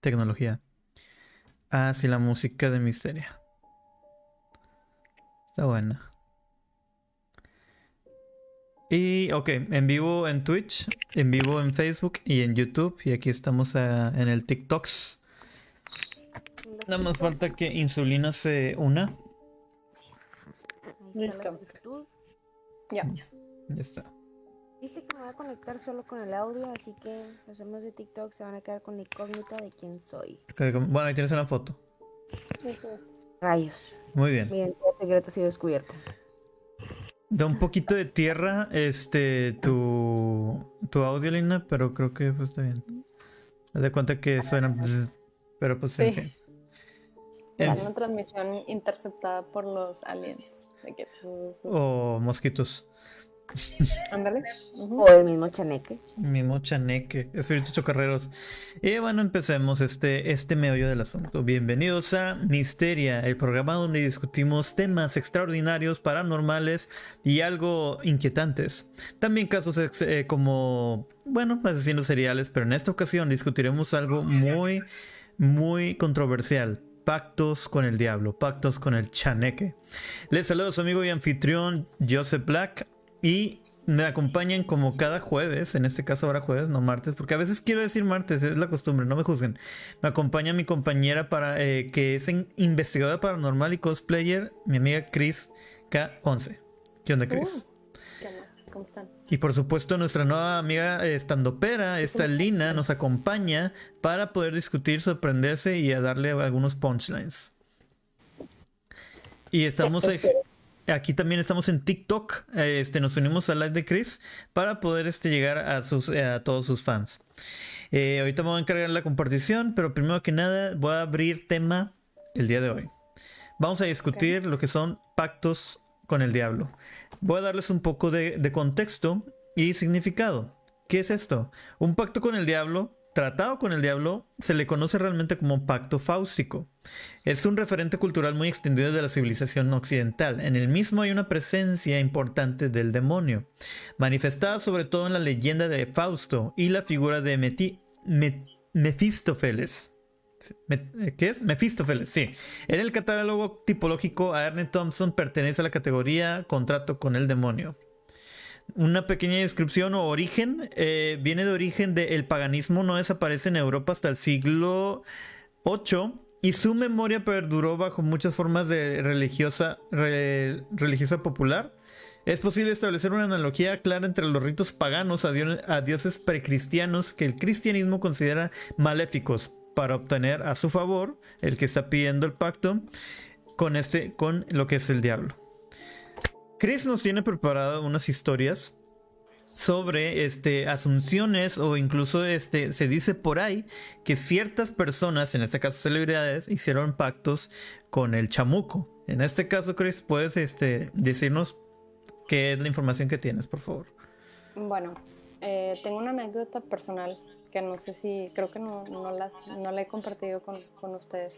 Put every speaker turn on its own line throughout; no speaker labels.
tecnología. Ah, sí, la música de Misteria. Está buena. Y, ok, en vivo en Twitch, en vivo en Facebook y en YouTube. Y aquí estamos ah, en el TikToks. Nada más falta que Insulina se una.
Listo. Ya.
Ya está.
Dice que me voy a conectar solo con el audio, así que los demás de TikTok se van a quedar con la incógnita de quién soy.
Bueno, ahí tienes una foto.
Rayos.
Muy bien.
Mi identidad secreta ha sido descubierta.
Da un poquito de tierra este tu, tu audio, Lina, pero creo que pues, está bien. Haz de cuenta que suena bzz, pero pues en
Sí.
fin.
Ya,
En-
Una transmisión interceptada por los aliens. Que-
o mosquitos.
Ándale. Ujú.
O el mismo chaneque.
Mismo chaneque, espíritus chocarreros. Y bueno, empecemos este, este meollo del asunto. Bienvenidos a Misteria, el programa donde discutimos temas extraordinarios, paranormales y algo inquietantes. También casos ex- eh, como, bueno, asesinos seriales, pero en esta ocasión discutiremos algo muy, muy controversial. Pactos con el diablo, pactos con el chaneque. Les saludo a su amigo y anfitrión Joseph Black y me acompañan como cada jueves, en este caso ahora jueves, no martes, porque a veces quiero decir martes, es la costumbre, no me juzguen. Me acompaña mi compañera para eh, que es investigadora paranormal y cosplayer, mi amiga Chris K11. ¿Qué onda, Chris?
¿Qué onda? ¿Cómo están?
Y por supuesto nuestra nueva amiga eh, estandopera, esta Lina, nos acompaña para poder discutir, sorprenderse y a darle algunos punchlines. Y estamos eh, aquí también estamos en TikTok, este nos unimos al live de Chris para poder este llegar a sus eh, a todos sus fans. Eh, ahorita me voy a encargar la compartición, pero primero que nada voy a abrir tema el día de hoy. Vamos a discutir lo que son pactos con el diablo. Voy a darles un poco de, de contexto y significado. ¿Qué es esto? Un pacto con el diablo, tratado con el diablo, se le conoce realmente como pacto fáustico. Es un referente cultural muy extendido de la civilización occidental. En el mismo hay una presencia importante del demonio, manifestada sobre todo en la leyenda de Fausto y la figura de Meti- Me- Mefistófeles. Me- eh, ¿Qué es? Mefistófeles, sí. En el catálogo tipológico a Ernest Thompson pertenece a la categoría contrato con el demonio. Una pequeña descripción o origen eh, viene de origen del paganismo, no desaparece en Europa hasta el siglo VIII y su memoria perduró bajo muchas formas de religiosa, re- religiosa popular. Es posible establecer una analogía clara entre los ritos paganos a, dio- a dioses precristianos que el cristianismo considera maléficos para obtener a su favor el que está pidiendo el pacto con este con lo que es el diablo. Chris nos tiene preparado unas historias sobre este asunciones o incluso este se dice por ahí que ciertas personas, en este caso celebridades, hicieron pactos con el chamuco. En este caso, Chris, puedes este decirnos qué es la información que tienes, por favor.
Bueno, eh, tengo una anécdota personal que no sé si, creo que no, no, las, no la he compartido con, con ustedes.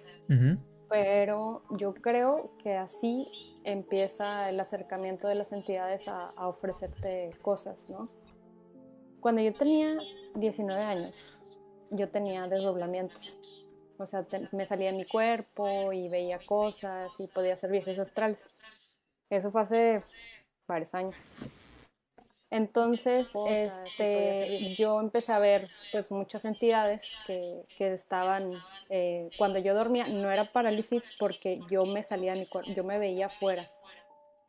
Pero yo creo que así empieza el acercamiento de las entidades a, a ofrecerte cosas, ¿no? Cuando yo tenía 19 años, yo tenía desdoblamientos. O sea, te- me salía de mi cuerpo y veía cosas y podía hacer viajes astrales. Eso fue hace varios años. Entonces,
Cosas,
este, yo empecé a ver pues muchas entidades que, que estaban, eh, cuando yo dormía, no era parálisis porque yo me salía de mi cuerpo, yo me veía afuera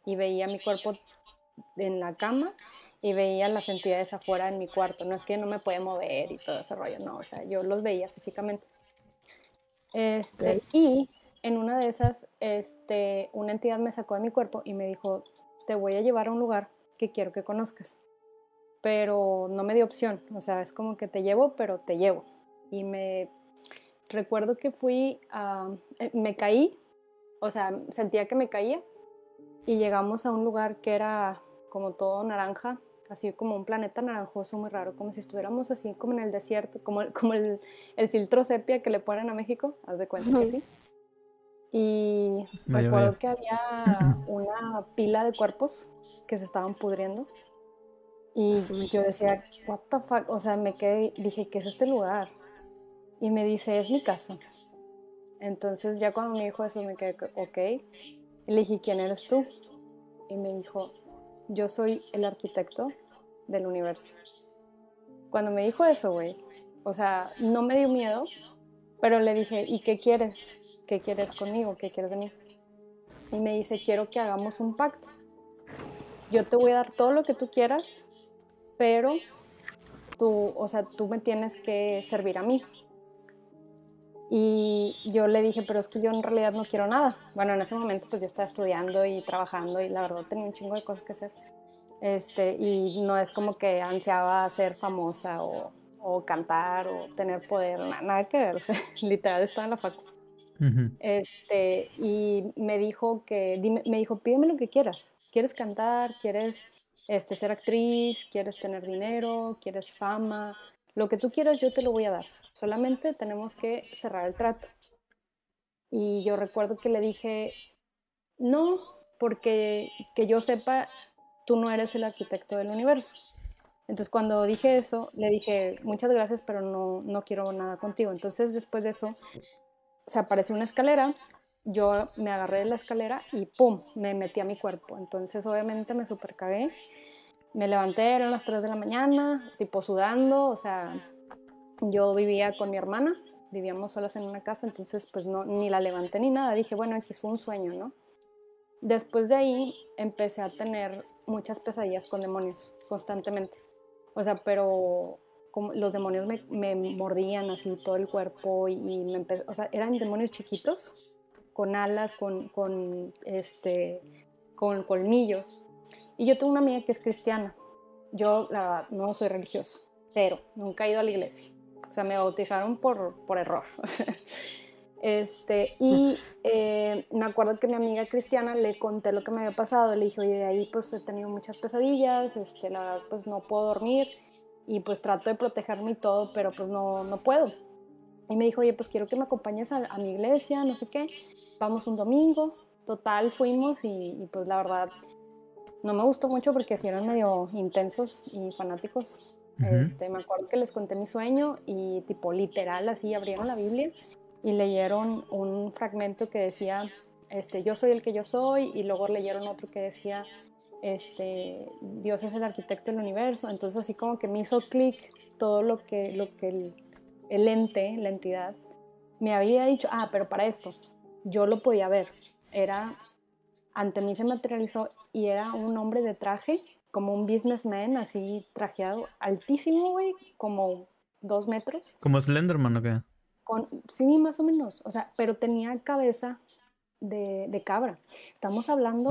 y veía mi cuerpo en la cama y veía las entidades afuera en mi cuarto. No es que no me podía mover y todo ese rollo, no, o sea, yo los veía físicamente. Este. Y en una de esas, este, una entidad me sacó de mi cuerpo y me dijo, te voy a llevar a un lugar que quiero que conozcas. Pero no me dio opción, o sea, es como que te llevo, pero te llevo. Y me recuerdo que fui a, eh, me caí, o sea, sentía que me caía y llegamos a un lugar que era como todo naranja, así como un planeta naranjoso muy raro, como si estuviéramos así como en el desierto, como, el- como el, el filtro sepia que le ponen a México, haz de cuenta que sí. Y
Vaya,
recuerdo que había una pila de cuerpos que se estaban pudriendo. Y yo decía, what the fuck, o sea, me quedé, dije, ¿qué es este lugar? Y me dice, es mi casa. Entonces ya cuando me dijo eso me quedé, ok. Y le dije, ¿quién eres tú? Y me dijo, yo soy el arquitecto del universo. Cuando me dijo eso, güey, o sea, no me dio miedo, pero le dije, ¿y qué quieres? ¿Qué quieres conmigo? ¿Qué quieres de mí? Y me dice, quiero que hagamos un pacto. Yo te voy a dar todo lo que tú quieras, pero tú, o sea, tú me tienes que servir a mí. Y yo le dije, pero es que yo en realidad no quiero nada. Bueno, en ese momento pues yo estaba estudiando y trabajando y la verdad tenía un chingo de cosas que hacer. Este, y no es como que ansiaba ser famosa o, o cantar o tener poder, nada, que ver, o sea, literal estaba en la este, y me dijo que, me dijo, pídeme lo que quieras. ¿Quieres cantar? ¿Quieres este, ser actriz? ¿Quieres tener dinero? ¿Quieres fama? Lo que tú quieras yo te lo voy a dar. Solamente tenemos que cerrar el trato. Y yo recuerdo que le dije, no, porque que yo sepa, tú no eres el arquitecto del universo. Entonces cuando dije eso, le dije, muchas gracias, pero no, no quiero nada contigo. Entonces después de eso, se apareció una escalera, yo me agarré de la escalera y ¡pum! me metí a mi cuerpo. Entonces obviamente me super cagué. Me levanté, eran las 3 de la mañana, tipo sudando, o sea, yo vivía con mi hermana, vivíamos solas en una casa, entonces pues no, ni la levanté ni nada, dije, bueno, aquí fue un sueño, ¿no? Después de ahí empecé a tener muchas pesadillas con demonios, constantemente. O sea, pero como los demonios me, mordían así todo el cuerpo y, me o sea, eran demonios chiquitos, con alas, con, con, este, con colmillos. Y yo tengo una amiga que es cristiana. Yo la, no soy religiosa, pero nunca he ido a la iglesia. O sea, me bautizaron por, por error. Este, y eh, me acuerdo que mi amiga cristiana le conté lo que me había pasado, le dije, oye, de ahí pues he tenido muchas pesadillas, este, la verdad pues no puedo dormir y pues trato de protegerme y todo, pero pues no, no puedo. Y me dijo, oye, pues quiero que me acompañes a, mi iglesia, no sé qué, vamos un domingo, total fuimos y, pues la verdad no me gustó mucho porque si eran medio intensos y fanáticos. este, me acuerdo que les conté mi sueño y tipo literal así abrieron la Biblia y leyeron un fragmento que decía, este, yo soy el que yo soy, y luego leyeron otro que decía, este, Dios es el arquitecto del universo. Entonces así como que me hizo clic todo lo que, lo que el, el, ente, la entidad, me había dicho, ah, pero para esto, yo lo podía ver. Era, ante mí se materializó y era un hombre de traje, como un businessman, así trajeado, altísimo, güey, como dos metros.
¿Como Slenderman o qué?
sí, más o menos, o sea, pero tenía cabeza de, cabra. Estamos hablando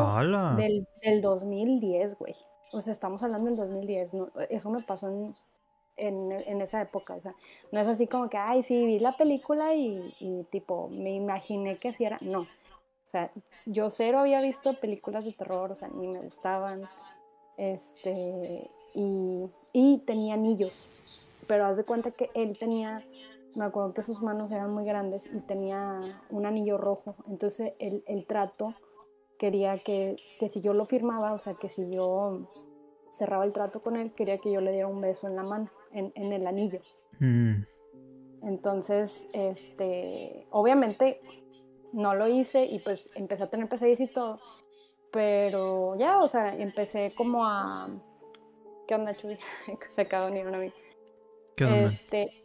del, del, 2010, güey. O sea, estamos hablando del 2010. eso me pasó en, en, esa época. O sea, no es así como que, ay, sí, vi la película y, y tipo, me imaginé que así era. No. O sea, yo cero había visto películas de terror, o sea, ni me gustaban. Este, y, y tenía anillos. Pero haz de cuenta que él tenía me acuerdo que sus manos eran muy grandes y tenía un anillo rojo. Entonces el, el trato quería que, que, si yo lo firmaba, o sea, que si yo cerraba el trato con él, quería que yo le diera un beso en la mano, en, en el anillo. Mm. Entonces, este, obviamente no lo hice y pues empecé a tener pesadillas y todo. Pero ya, o sea, empecé como a... ¿Qué onda, Chuy? Se acaba de unir una vez. ¿Qué onda? Este,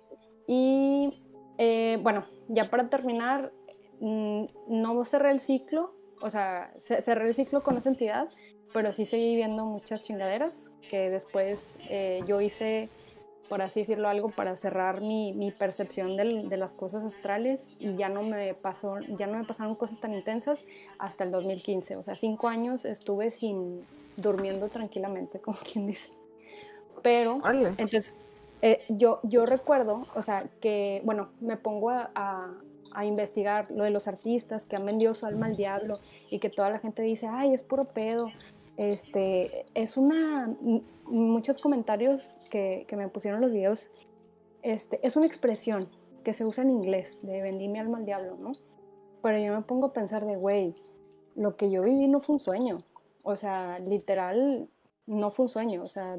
y eh, bueno, ya para terminar, mm, no cerré el ciclo, o sea, cerré el ciclo con esa entidad, pero sí seguí viendo muchas chingaderas que después eh, yo hice, por así decirlo, algo para cerrar mi, mi percepción de las cosas astrales y ya no, me pasó, ya no me pasaron cosas tan intensas hasta el 2015. O sea, cinco años estuve sin durmiendo tranquilamente, como quien dice. Pero, entonces, eh, yo, yo recuerdo, o sea, que, bueno, me pongo a, a, investigar lo de los artistas que han vendido su alma al diablo y que toda la gente dice, ay, es puro pedo. Este, es una, muchos comentarios que, que me pusieron los videos, este, es una expresión que se usa en inglés, de vendí mi alma al diablo, ¿no? Pero yo me pongo a pensar de, güey, lo que yo viví no fue un sueño. O sea, literal, no fue un sueño. O sea,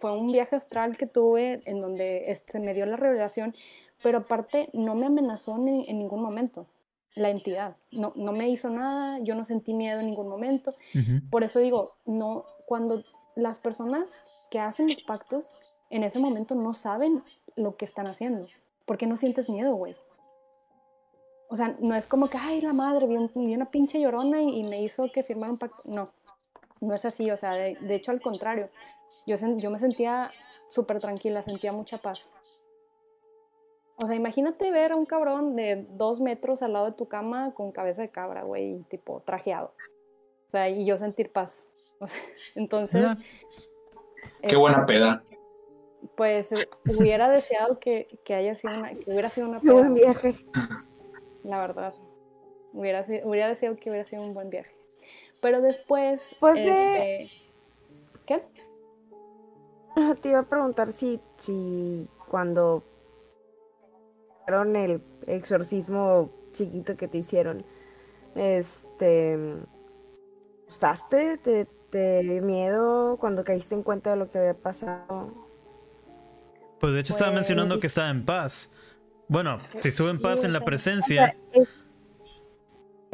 fue un viaje astral que tuve en donde este, me dio la revelación, pero aparte no me amenazó en, en ningún momento la entidad. No, no me hizo nada, yo no sentí miedo en ningún momento.
Ujú.
Por eso digo, no, cuando las personas que hacen los pactos en ese momento no saben lo que están haciendo, porque no sientes miedo, güey. O sea, no es como que, ay, la madre, vi, un- vi una pinche llorona y, y me hizo que firmara un pacto. No, no es así, o sea, de, de hecho al contrario. Yo, yo me sentía súper tranquila, sentía mucha paz. O sea, imagínate ver a un cabrón de dos metros al lado de tu cama con cabeza de cabra, güey, tipo trajeado. O sea, y yo sentir paz. O sea, entonces,
Qué buena peda.
pues eh, hubiera deseado que, que haya sido una, que hubiera sido una
Qué buen
peda,
viaje.
la verdad. Hubiera, sido- hubiera deseado que hubiera sido un buen viaje. Pero después,
Pues de-
este.
Te iba a preguntar si, si cuando hicieron el exorcismo chiquito que te hicieron, este, ¿asustaste? ¿Te, te dio miedo cuando caíste en cuenta de lo que había pasado?
Pues de hecho estaba
Pues-
mencionando que estaba en paz. Bueno, si estuvo en paz
Sí,
en la presencia.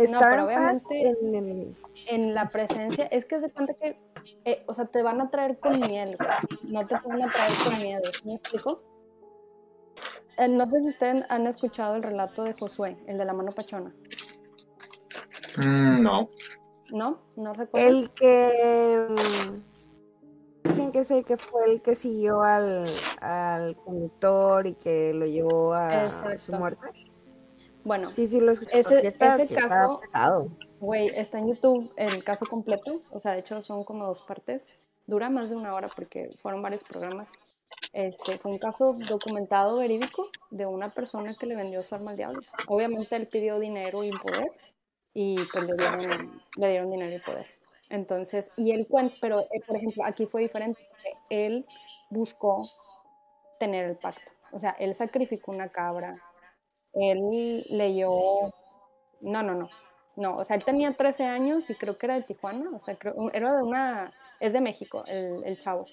En paz
obviamente-
en el-
En la presencia, es que se cuenta que, eh, o sea, te van a traer con miel, güey. No te van a traer con miedo, ¿sí ¿me explico? Eh, no sé si ustedes han escuchado el relato de Josué, el de la mano pachona.
Mm, no.
¿No? ¿No recuerdo?
El que mm, dicen que sé que fue el que siguió al, al conductor y que lo llevó a su muerte.
Bueno,
Sí, sí lo escuché.
Ese-
está-
ese
está
caso- güey, está en YouTube el caso completo. O sea, de hecho son como dos partes. Dura más de una hora porque fueron varios programas. Este, fue un caso documentado verídico de una persona que le vendió su alma al diablo. Obviamente él pidió dinero y poder y pues le dieron, le dieron dinero y poder. Entonces, y él cuenta, pero eh, por ejemplo, aquí fue diferente. Él buscó tener el pacto. O sea, él sacrificó una cabra. Él leyó. No, no, no. No, o sea, él tenía 13 años y creo que era de Tijuana. O sea, creo, era de una. Es de México, el, el chavo.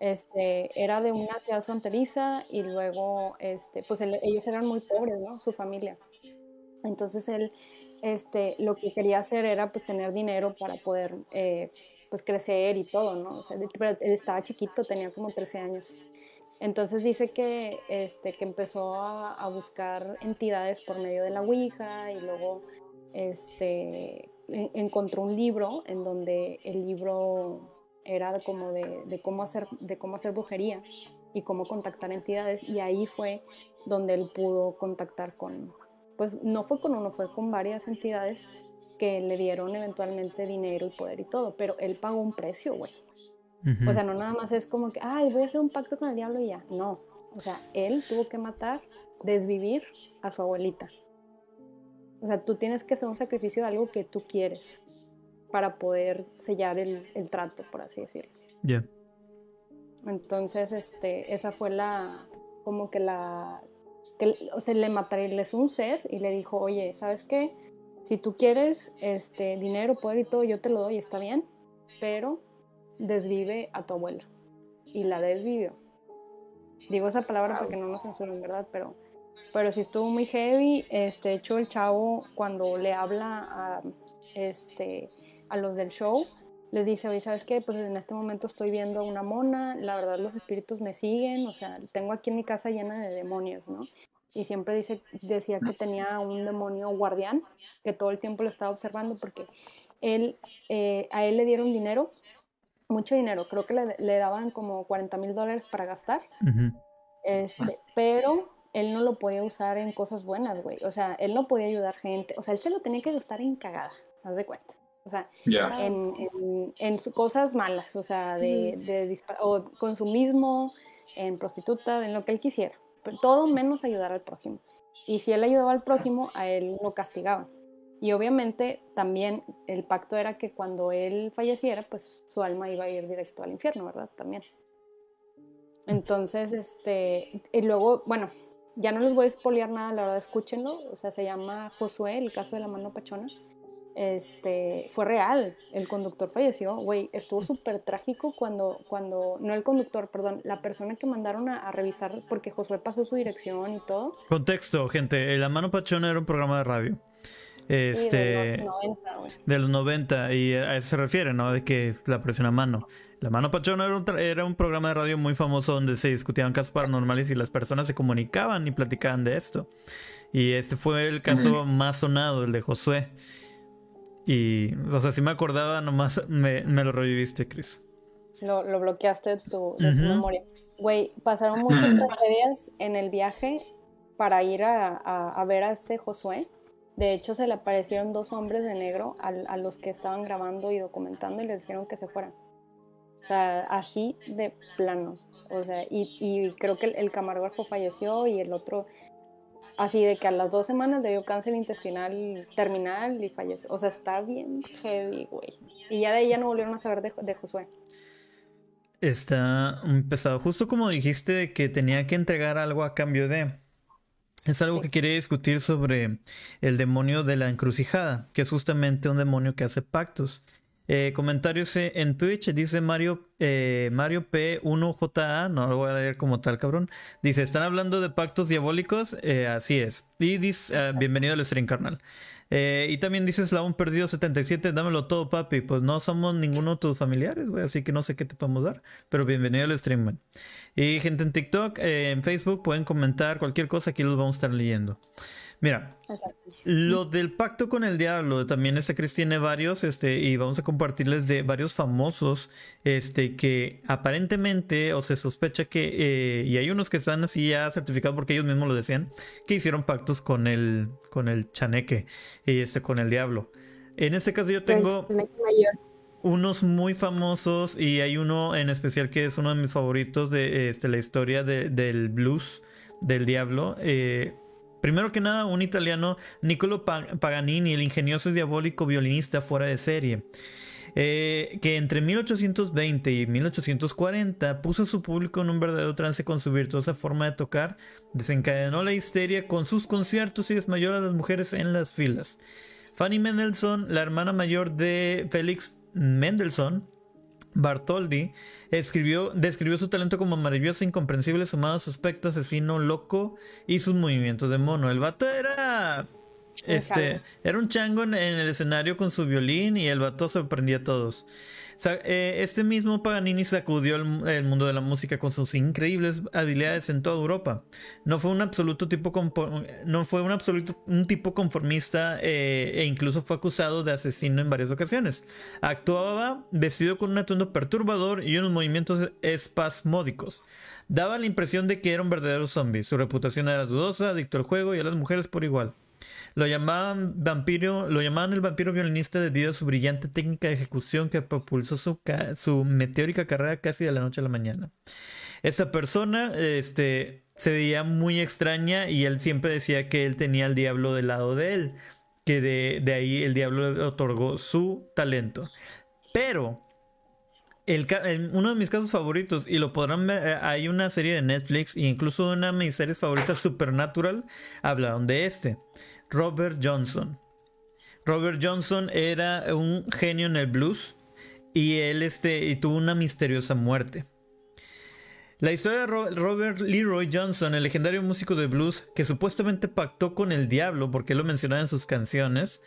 Este, era de una ciudad fronteriza y luego, este, pues él- ellos eran muy pobres, ¿no? Su familia. Entonces él, este, lo que quería hacer era pues tener dinero para poder, eh, pues crecer y todo, ¿no? O sea, él estaba chiquito, tenía como 13 años. Entonces dice que, este, que empezó a, buscar entidades por medio de la Ouija y luego este, en- encontró un libro en donde el libro era como de, de cómo hacer, de cómo hacer brujería y cómo contactar entidades y ahí fue donde él pudo contactar con, pues no fue con uno, fue con varias entidades que le dieron eventualmente dinero y poder y todo, pero él pagó un precio, güey. O sea, no nada más es como que, ay, voy a hacer un pacto con el diablo y ya. No. O sea, él tuvo que matar, desvivir a su abuelita. O sea, tú tienes que hacer un sacrificio de algo que tú quieres para poder sellar el, el trato, por así decirlo.
Ya.
Entonces, este, esa fue la, como que la, que, o sea, le materializó un ser y le dijo, oye, ¿sabes qué? Si tú quieres este, dinero, poder y todo, yo te lo doy, está bien, pero desvive a tu abuela. Y la desvivió. Digo esa palabra porque no nos censuran, ¿verdad? Pero, pero sí estuvo muy heavy. Este, hecho, el chavo, cuando le habla a, este, a los del show, les dice, oye, ¿sabes qué? Pues en este momento estoy viendo una mona, la verdad los espíritus me siguen, o sea, tengo aquí en mi casa llena de demonios, ¿no? Y siempre dice, decía que tenía un demonio guardián, que todo el tiempo lo estaba observando porque él, eh, a él le dieron dinero, mucho dinero, creo que le, le daban como 40 mil dólares para gastar,
Ujú.
este, pero él no lo podía usar en cosas buenas, güey. O sea, él no podía ayudar gente. O sea, él se lo tenía que gastar en cagada, haz de cuenta. O sea,
Ya.
en, en, en cosas malas, o sea, de, de dispar- o consumismo, en prostituta, en lo que él quisiera. Pero todo menos ayudar al prójimo. Y si él ayudaba al prójimo, a él lo castigaban. Y obviamente también el pacto era que cuando él falleciera, pues su alma iba a ir directo al infierno, ¿verdad? También. Entonces, este, y luego, bueno, ya no les voy a espolear nada, la verdad, escúchenlo. O sea, se llama Josué, el caso de la mano pachona. este, fue real. El conductor falleció, güey. Estuvo súper trágico cuando, cuando, no el conductor, perdón, la persona que mandaron a, revisar, porque Josué pasó su dirección y todo.
Contexto, gente. La Mano Pachona era un programa de radio. Este, de los 90, y a eso se refiere, ¿no? De que la presión a mano. La Mano Pachona era un, era un programa de radio muy famoso donde se discutían casos paranormales y las personas se comunicaban y platicaban de esto. Y este fue el caso más sonado, el de Josué. Y, o sea, si me acordaba, nomás me, lo reviviste, Chris.
Lo, bloqueaste de tu, memoria. Güey, pasaron muchas tragedias en el viaje para ir a, ver a este Josué. De hecho, se le aparecieron dos hombres de negro a, los que estaban grabando y documentando y les dijeron que se fueran. O sea, así de planos. O sea, y, creo que el, camarógrafo falleció y el otro Así de que a las dos semanas le dio cáncer intestinal terminal y falleció. O sea, está bien heavy, güey. Y ya de ella no volvieron a saber de, Josué.
Está pesado. Justo como dijiste que tenía que entregar algo a cambio de. Es algo que quería discutir sobre el demonio de la encrucijada, que es justamente un demonio que hace pactos. Eh, comentarios en Twitch, dice Mario, eh, Mario P1JA, no lo voy a leer como tal, cabrón. Dice, ¿están hablando de pactos diabólicos? Eh, así es. Y dice, ah, bienvenido al stream, carnal. Y también dice Slavón Perdido 77, dámelo todo, papi. Pues no somos ninguno de tus familiares, güey, así que no sé qué te podemos dar. Pero bienvenido al stream, man. Y gente en TikTok, en Facebook, pueden comentar cualquier cosa, aquí los vamos a estar leyendo. Mira, lo del pacto con el diablo, también este Chris tiene varios, este, y vamos a compartirles de varios famosos, este, que aparentemente, o se sospecha que, eh, y hay unos que están así ya certificados porque ellos mismos lo decían, que hicieron pactos con el, con el chaneque, y este, con el diablo. En este caso yo tengo unos muy famosos y hay uno en especial que es uno de mis favoritos de este, la historia del blues del diablo. Eh, Primero que nada, un italiano, Niccolo Paganini, el ingenioso y diabólico violinista fuera de serie. Eh, que entre 1820 y 1840 puso a su público en un verdadero trance con su virtuosa forma de tocar, desencadenó la histeria con sus conciertos y desmayó a las mujeres en las filas. Fanny Mendelssohn, la hermana mayor de Félix Mendelssohn, Bartoldi escribió, describió su talento como maravilloso, incomprensible, sumado a su aspecto asesino, loco y sus movimientos de mono. El vato era. Este, era un chango en, el escenario con su violín y el vato sorprendía a todos. Eh, este mismo Paganini sacudió el, mundo de la música con sus increíbles habilidades en toda Europa. No fue un absoluto tipo, no fue un absoluto un tipo conformista eh, e incluso fue acusado de asesino en varias ocasiones. Actuaba vestido con un atuendo perturbador y unos movimientos espasmódicos. Daba la impresión de que era un verdadero zombie. Su reputación era dudosa, adicto al juego y a las mujeres por igual. Lo llamaban vampiro, lo llamaban el vampiro violinista debido a su brillante técnica de ejecución que propulsó su, su meteórica carrera casi de la noche a la mañana. Esa persona este, se veía muy extraña y él siempre decía que él tenía al diablo del lado de él, que de, de ahí el diablo le otorgó su talento. Pero uno de mis casos favoritos, y lo podrán ver, eh, hay una serie de Netflix, e incluso una de mis series favoritas, Supernatural, hablaron de este. Robert Johnson. Robert Johnson era un genio en el blues y él este, y tuvo una misteriosa muerte. La historia de Robert Leroy Johnson, el legendario músico de blues que supuestamente pactó con el diablo, porque lo mencionaba en sus canciones,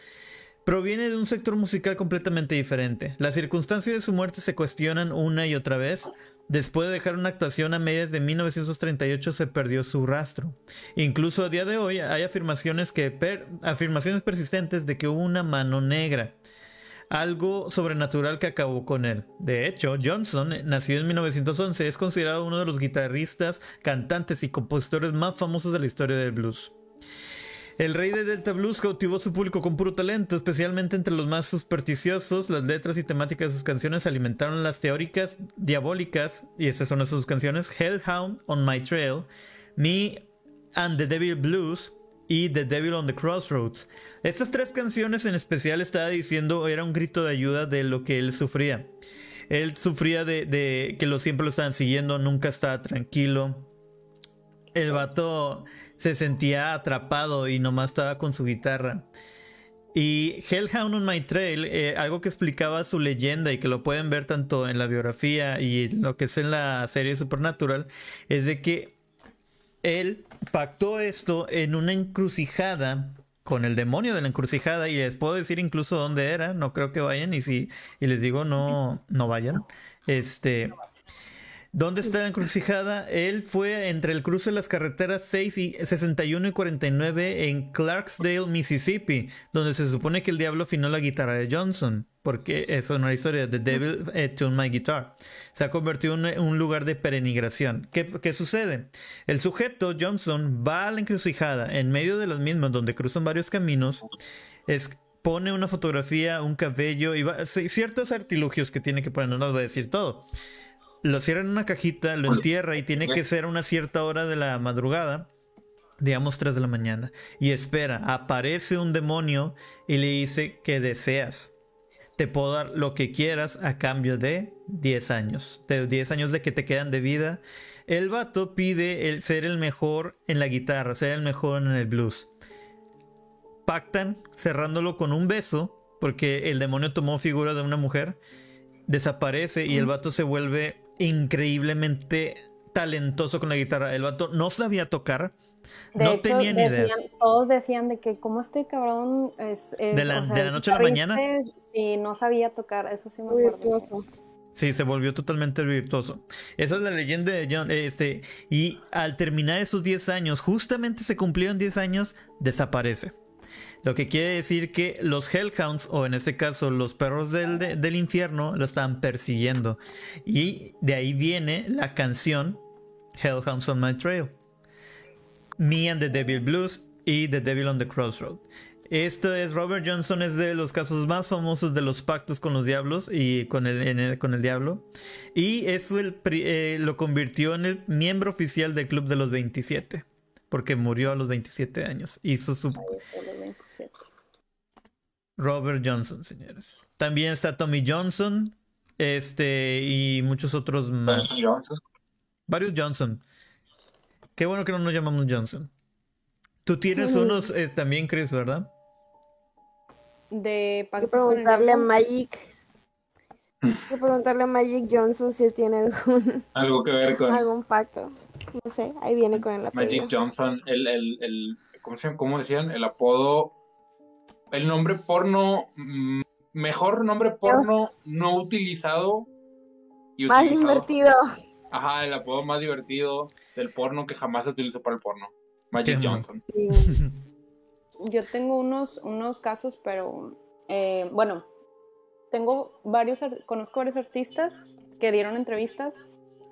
proviene de un sector musical completamente diferente. Las circunstancias de su muerte se cuestionan una y otra vez, Después de dejar una actuación a medias de 1938 se perdió su rastro. Incluso a día de hoy hay afirmaciones, que afirmaciones persistentes de que hubo una mano negra. Algo sobrenatural que acabó con él. De hecho, Johnson, nacido en 1911, es considerado uno de los guitarristas, cantantes y compositores más famosos de la historia del blues. El rey de Delta Blues cautivó a su público con puro talento, especialmente entre los más supersticiosos. Las letras y temáticas de sus canciones alimentaron las teóricas diabólicas, y esas son sus canciones: Hellhound on My Trail, Me and the Devil Blues y The Devil on the Crossroads. Estas tres canciones en especial estaba diciendo era un grito de ayuda de lo que él sufría. Él sufría de, que lo siempre lo estaban siguiendo, nunca estaba tranquilo. El vato se sentía atrapado y nomás estaba con su guitarra. Y Hellhound on My Trail, eh, algo que explicaba su leyenda y que lo pueden ver tanto en la biografía y lo que es en la serie Supernatural, es de que él pactó esto en una encrucijada con el demonio de la encrucijada y les puedo decir incluso dónde era, no creo que vayan y si y les digo no no vayan. Este ¿Dónde está la encrucijada? Él fue entre el cruce de las carreteras 6 y 61 y 49 en Clarksdale, Mississippi, donde se supone que el diablo afinó la guitarra de Johnson, porque es una historia de The Devil tuned my guitar. Se ha convertido en un lugar de peregrinación. ¿Qué, ¿Qué, sucede? El sujeto, Johnson, va a la encrucijada, en medio de las mismas, donde cruzan varios caminos, es, pone una fotografía, un cabello y va, ciertos artilugios que tiene que poner, no les voy a decir todo lo cierra en una cajita, lo entierra y tiene que ser a una cierta hora de la madrugada, digamos 3 de la mañana, y espera, aparece un demonio y le dice que deseas. Te puedo dar lo que quieras a cambio de 10 años, de 10 años de que te quedan de vida. El vato pide el ser el mejor en la guitarra, ser el mejor en el blues. Pactan cerrándolo con un beso, porque el demonio tomó figura de una mujer, desaparece y el vato se vuelve increíblemente talentoso con la guitarra. El vato no sabía tocar. no tenía ni idea.
Todos decían de que como este cabrón es...
de, la, noche a la mañana.
Y no sabía tocar, eso sí me acuerdo.
Sí, se volvió totalmente virtuoso. Esa es la leyenda de John. Este, y al terminar esos 10 años, justamente se cumplieron 10 años, desaparece. Lo que quiere decir que los Hellhounds, o en este caso los perros del, del infierno, lo estaban persiguiendo. Y de ahí viene la canción Hellhounds on My Trail. Me and the Devil Blues y The Devil on the Crossroad. Esto es, Robert Johnson es de los casos más famosos de los pactos con los diablos y con el, con el diablo. Y eso eh, lo convirtió en el miembro oficial del Club de los 27 porque murió a los 27 años. Hizo su... Robert Johnson, señores. También está Tommy Johnson, este, y muchos otros más. Varios Johnson. Qué bueno que no nos llamamos Johnson. Tú tienes unos eh, también, Chris, ¿verdad?
De preguntarle a Magic. Hay que preguntarle a Magic Johnson si tiene algún
algo que ver con
algún pacto. No sé, ahí viene con el
apellido. Magic Johnson, el, el, el ¿cómo, se, ¿cómo decían? El apodo, el nombre porno, mm, mejor nombre porno no utilizado.
Y más divertido.
Ajá, el apodo más divertido del porno que jamás se utilizó para el porno. Magic Johnson.
Yo tengo unos, unos casos, pero eh, bueno, tengo varios, conozco varios artistas que dieron entrevistas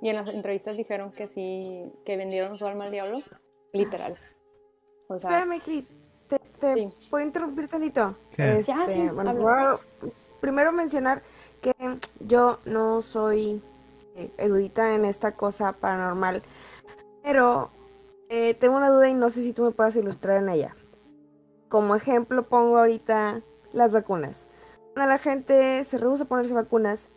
y en las entrevistas dijeron que sí, que vendieron su alma al diablo, literal.
O sea, Espérame, Cris, te, puedo interrumpir tantito. Este, bueno, primero mencionar que yo no soy eh, erudita en esta cosa paranormal, pero eh, tengo una duda y no sé si tú me puedes ilustrar en ella. Como ejemplo pongo ahorita las vacunas. Cuando la gente se rehúsa a ponerse vacunas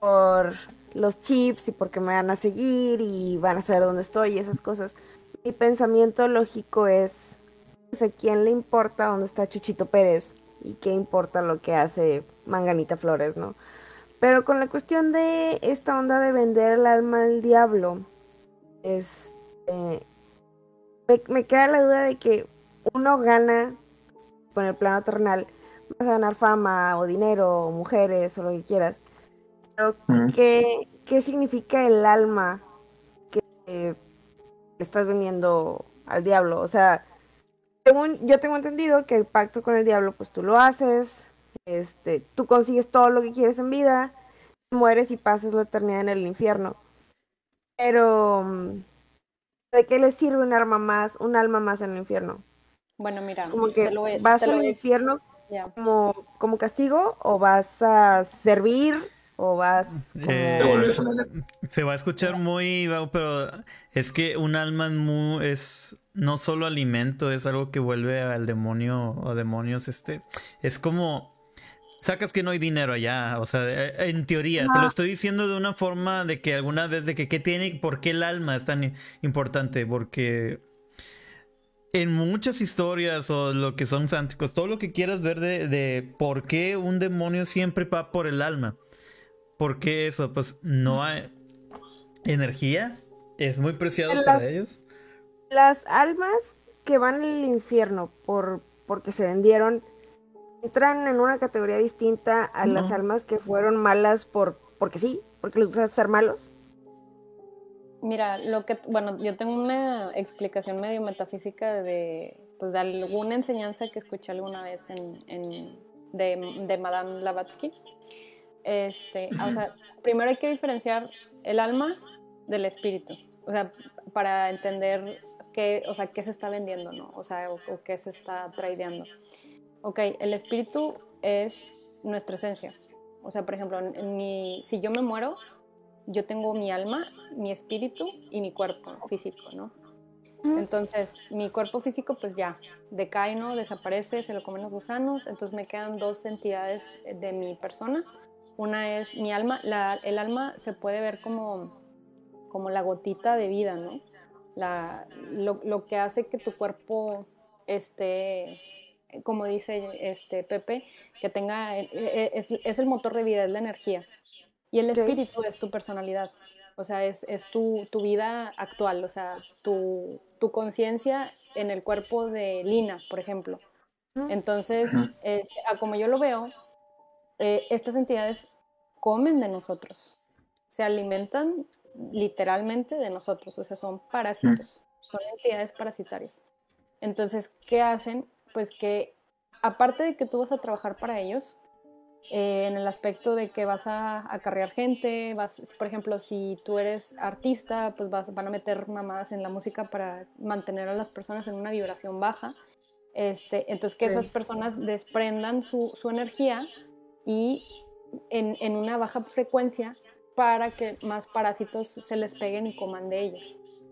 por los chips y porque me van a seguir y van a saber dónde estoy y esas cosas. Mi pensamiento lógico es, ¿a quién le importa dónde está Chuchito Pérez? Y qué importa lo que hace Manganita Flores, ¿no? Pero con la cuestión de esta onda de vender el alma al diablo, este, me, queda la duda de que uno gana con el plano terrenal, vas a ganar fama o dinero o mujeres o lo que quieras, ¿qué, significa el alma que estás vendiendo al diablo? O sea, yo tengo entendido que el pacto con el diablo, pues tú lo haces, este, tú consigues todo lo que quieres en vida, mueres y pasas la eternidad en el infierno. Pero, ¿de qué le sirve un alma más, un alma más en el infierno?
Bueno, mira,
como que vas al infierno como, como castigo o vas a servir o vas
eh, se va a escuchar muy pero es que un alma es no solo alimento es algo que vuelve al demonio o demonios este es como sacas que no hay dinero allá o sea eh, en teoría te lo estoy diciendo de una forma de que alguna vez de que qué tiene por qué el alma es tan importante porque en muchas historias o lo que son sánticos, todo lo que quieras ver de, de por qué un demonio siempre va por el alma. ¿Por qué eso? Pues no hay energía, es muy preciado
Las-
para ellos.
Las almas que van al infierno por porque se vendieron entran en una categoría distinta a las almas que fueron malas por porque sí, porque les gusta ser malos.
Mira, lo que, bueno, yo tengo una explicación medio metafísica de, pues, de alguna enseñanza que escuché alguna vez en, en- de, de Madame Blavatsky. Este, o sea, primero hay que diferenciar el alma del espíritu, o sea, para entender qué, o sea, qué se está vendiendo, ¿no? O sea, o, o qué se está tradeando. Ok, el espíritu es nuestra esencia. O sea, por ejemplo, en mi, si yo me muero, yo tengo mi alma, mi espíritu y mi cuerpo físico, ¿no? Entonces, mi cuerpo físico pues ya decae, ¿no? Desaparece, se lo comen los gusanos, entonces me quedan dos entidades de mi persona. Una es mi alma, la- el alma se puede ver como, como la gotita de vida, ¿no? La, lo, lo que hace que tu cuerpo esté, como dice este Pepe, que tenga, eh, eh, es, es el motor de vida, es la energía. Y el espíritu es tu personalidad. O sea, es, es tu, tu vida actual, o sea, tu, tu conciencia en el cuerpo de Lina, por ejemplo. Entonces, a como yo lo veo, eh, estas entidades comen de nosotros, se alimentan literalmente de nosotros, o sea, son parásitos, son entidades parasitarias. Entonces, ¿qué hacen? Pues que, aparte de que tú vas a trabajar para ellos, eh, en el aspecto de que vas a acarrear gente, vas, por ejemplo, si tú eres artista, pues vas, van a meter mamadas en la música para mantener a las personas en una vibración baja. Este, entonces, que esas personas desprendan su, su energía y en, en una baja frecuencia para que más parásitos se les peguen y coman de ellos.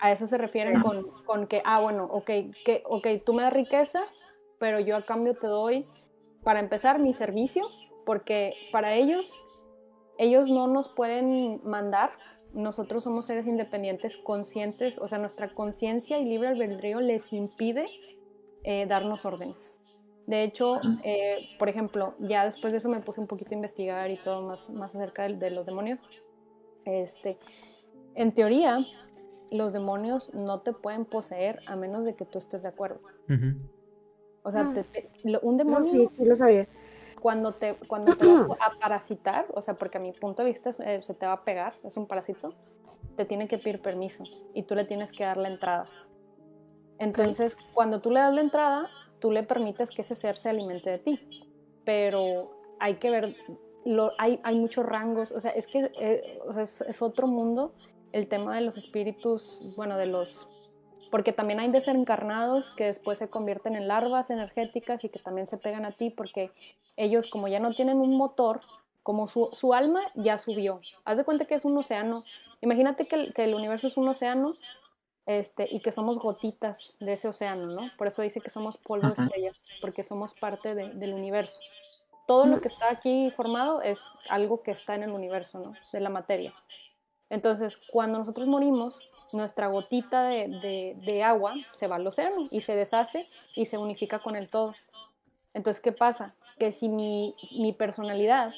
A eso se refieren con, con que, ah, bueno, ok, que, ok, tú me das riqueza, pero yo a cambio te doy, para empezar, mi servicio, porque para ellos, ellos no nos pueden mandar, nosotros somos seres independientes, conscientes, o sea, nuestra conciencia y libre albedrío les impide eh, darnos órdenes. De hecho, eh, por ejemplo, ya después de eso me puse un poquito a investigar y todo más, más acerca de, de los demonios. Este, en teoría, los demonios no te pueden poseer a menos de que tú estés de acuerdo.
Ujú.
O sea,
Ah.
te- te- lo- un demonio
sí, sí lo sabía.
cuando te, cuando te va a parasitar, o sea, porque a mi punto de vista eh, se te va a pegar, es un parásito, te tiene que pedir permiso y tú le tienes que dar la entrada. Entonces, cuando tú le das la entrada, tú le permites que ese ser se alimente de ti. Pero hay que ver, lo, hay, hay muchos rangos, o sea, es que eh, o sea, es, es otro mundo el tema de los espíritus, bueno, de los... Porque también hay desencarnados que después se convierten en larvas energéticas y que también se pegan a ti porque ellos como ya no tienen un motor, como su, su alma ya subió. Haz de cuenta que es un océano. Imagínate que el, que el universo es un océano este, y que somos gotitas de ese océano, ¿no? Por eso dice que somos polvo de estrellas, porque somos parte de- del universo. Todo lo que está aquí formado es algo que está en el universo, ¿no? De la materia. Entonces, cuando nosotros morimos, nuestra gotita de, de- agua se va al océano y se deshace y se unifica con el todo. Entonces, ¿qué pasa? Que si mi, mi personalidad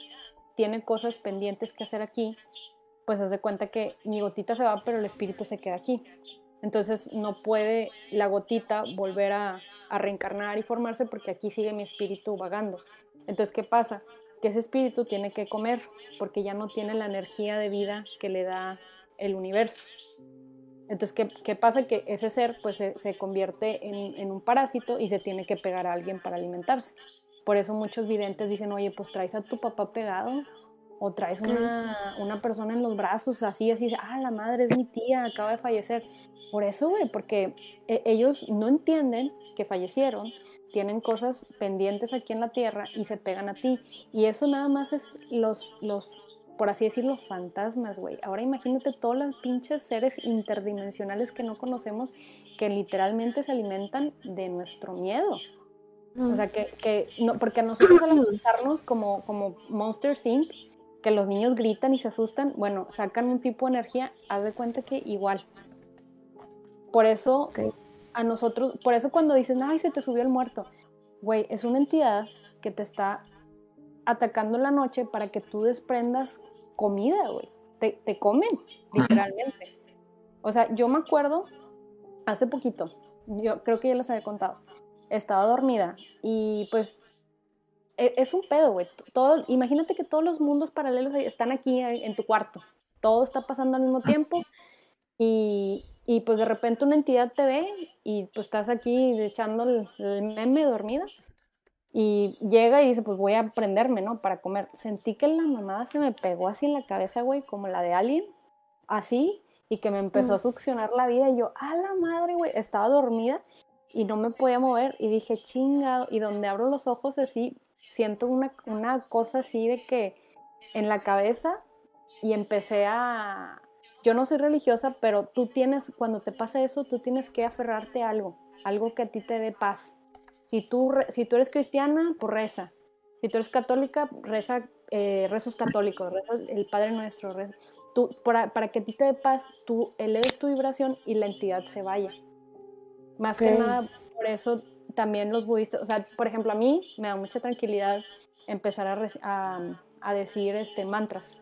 tiene cosas pendientes que hacer aquí, pues haz de cuenta que mi gotita se va, pero el espíritu se queda aquí. Entonces no puede la gotita volver a reencarnar y formarse porque aquí sigue mi espíritu vagando. Entonces, ¿qué pasa? Que ese espíritu tiene que comer porque ya no tiene la energía de vida que le da el universo. Entonces, ¿qué, qué pasa? Que ese ser pues se, se convierte en, en un parásito y se tiene que pegar a alguien para alimentarse. Por eso muchos videntes dicen, oye, pues traes a tu papá pegado o traes una, una persona en los brazos así, así, ah, la madre es mi tía, acaba de fallecer. Por eso, güey, porque eh, ellos no entienden que fallecieron, tienen cosas pendientes aquí en la tierra y se pegan a ti. Y eso nada más es los, los por así decirlo, fantasmas, güey. Ahora imagínate todos los pinches seres interdimensionales que no conocemos que literalmente se alimentan de nuestro miedo. O sea, que, que no, porque a nosotros al asustarnos como, como Monster Inc., que los niños gritan y se asustan, bueno, sacan un tipo de energía, haz de cuenta que igual. Por eso a nosotros, por eso cuando dicen, ay, se te subió el muerto, güey, es una entidad que te está atacando la noche para que tú desprendas comida, güey. Te, te comen, literalmente. O sea, yo me acuerdo hace poquito, yo creo que ya les había contado, estaba dormida y pues e, es un pedo, güey. Todo, imagínate que todos los mundos paralelos están aquí en tu cuarto. Todo está pasando al mismo tiempo y, y pues de repente una entidad te ve y pues estás aquí echando el, el, meme dormida y llega y dice pues voy a prenderme, ¿no? Para comer. Sentí que la mamada se me pegó así en la cabeza, güey, como la de Alien, así, y que me empezó a succionar la vida y yo, a la madre, güey, estaba dormida y no me podía mover y dije, chingado, y donde abro los ojos así, siento una, una cosa así de que en la cabeza y empecé a... Yo no soy religiosa, pero tú tienes, cuando te pasa eso, tú tienes que aferrarte a algo, algo que a ti te dé paz. Si tú, si tú eres cristiana, pues reza. Si tú eres católica, reza eh, rezos católicos, reza el Padre Nuestro. Reza. Tú, para, para, que a ti te dé paz, tú eleves tu vibración y la entidad se vaya. Más okay. que nada, por eso también los budistas, o sea, por ejemplo, a mí me da mucha tranquilidad empezar a, a, a decir este, mantras.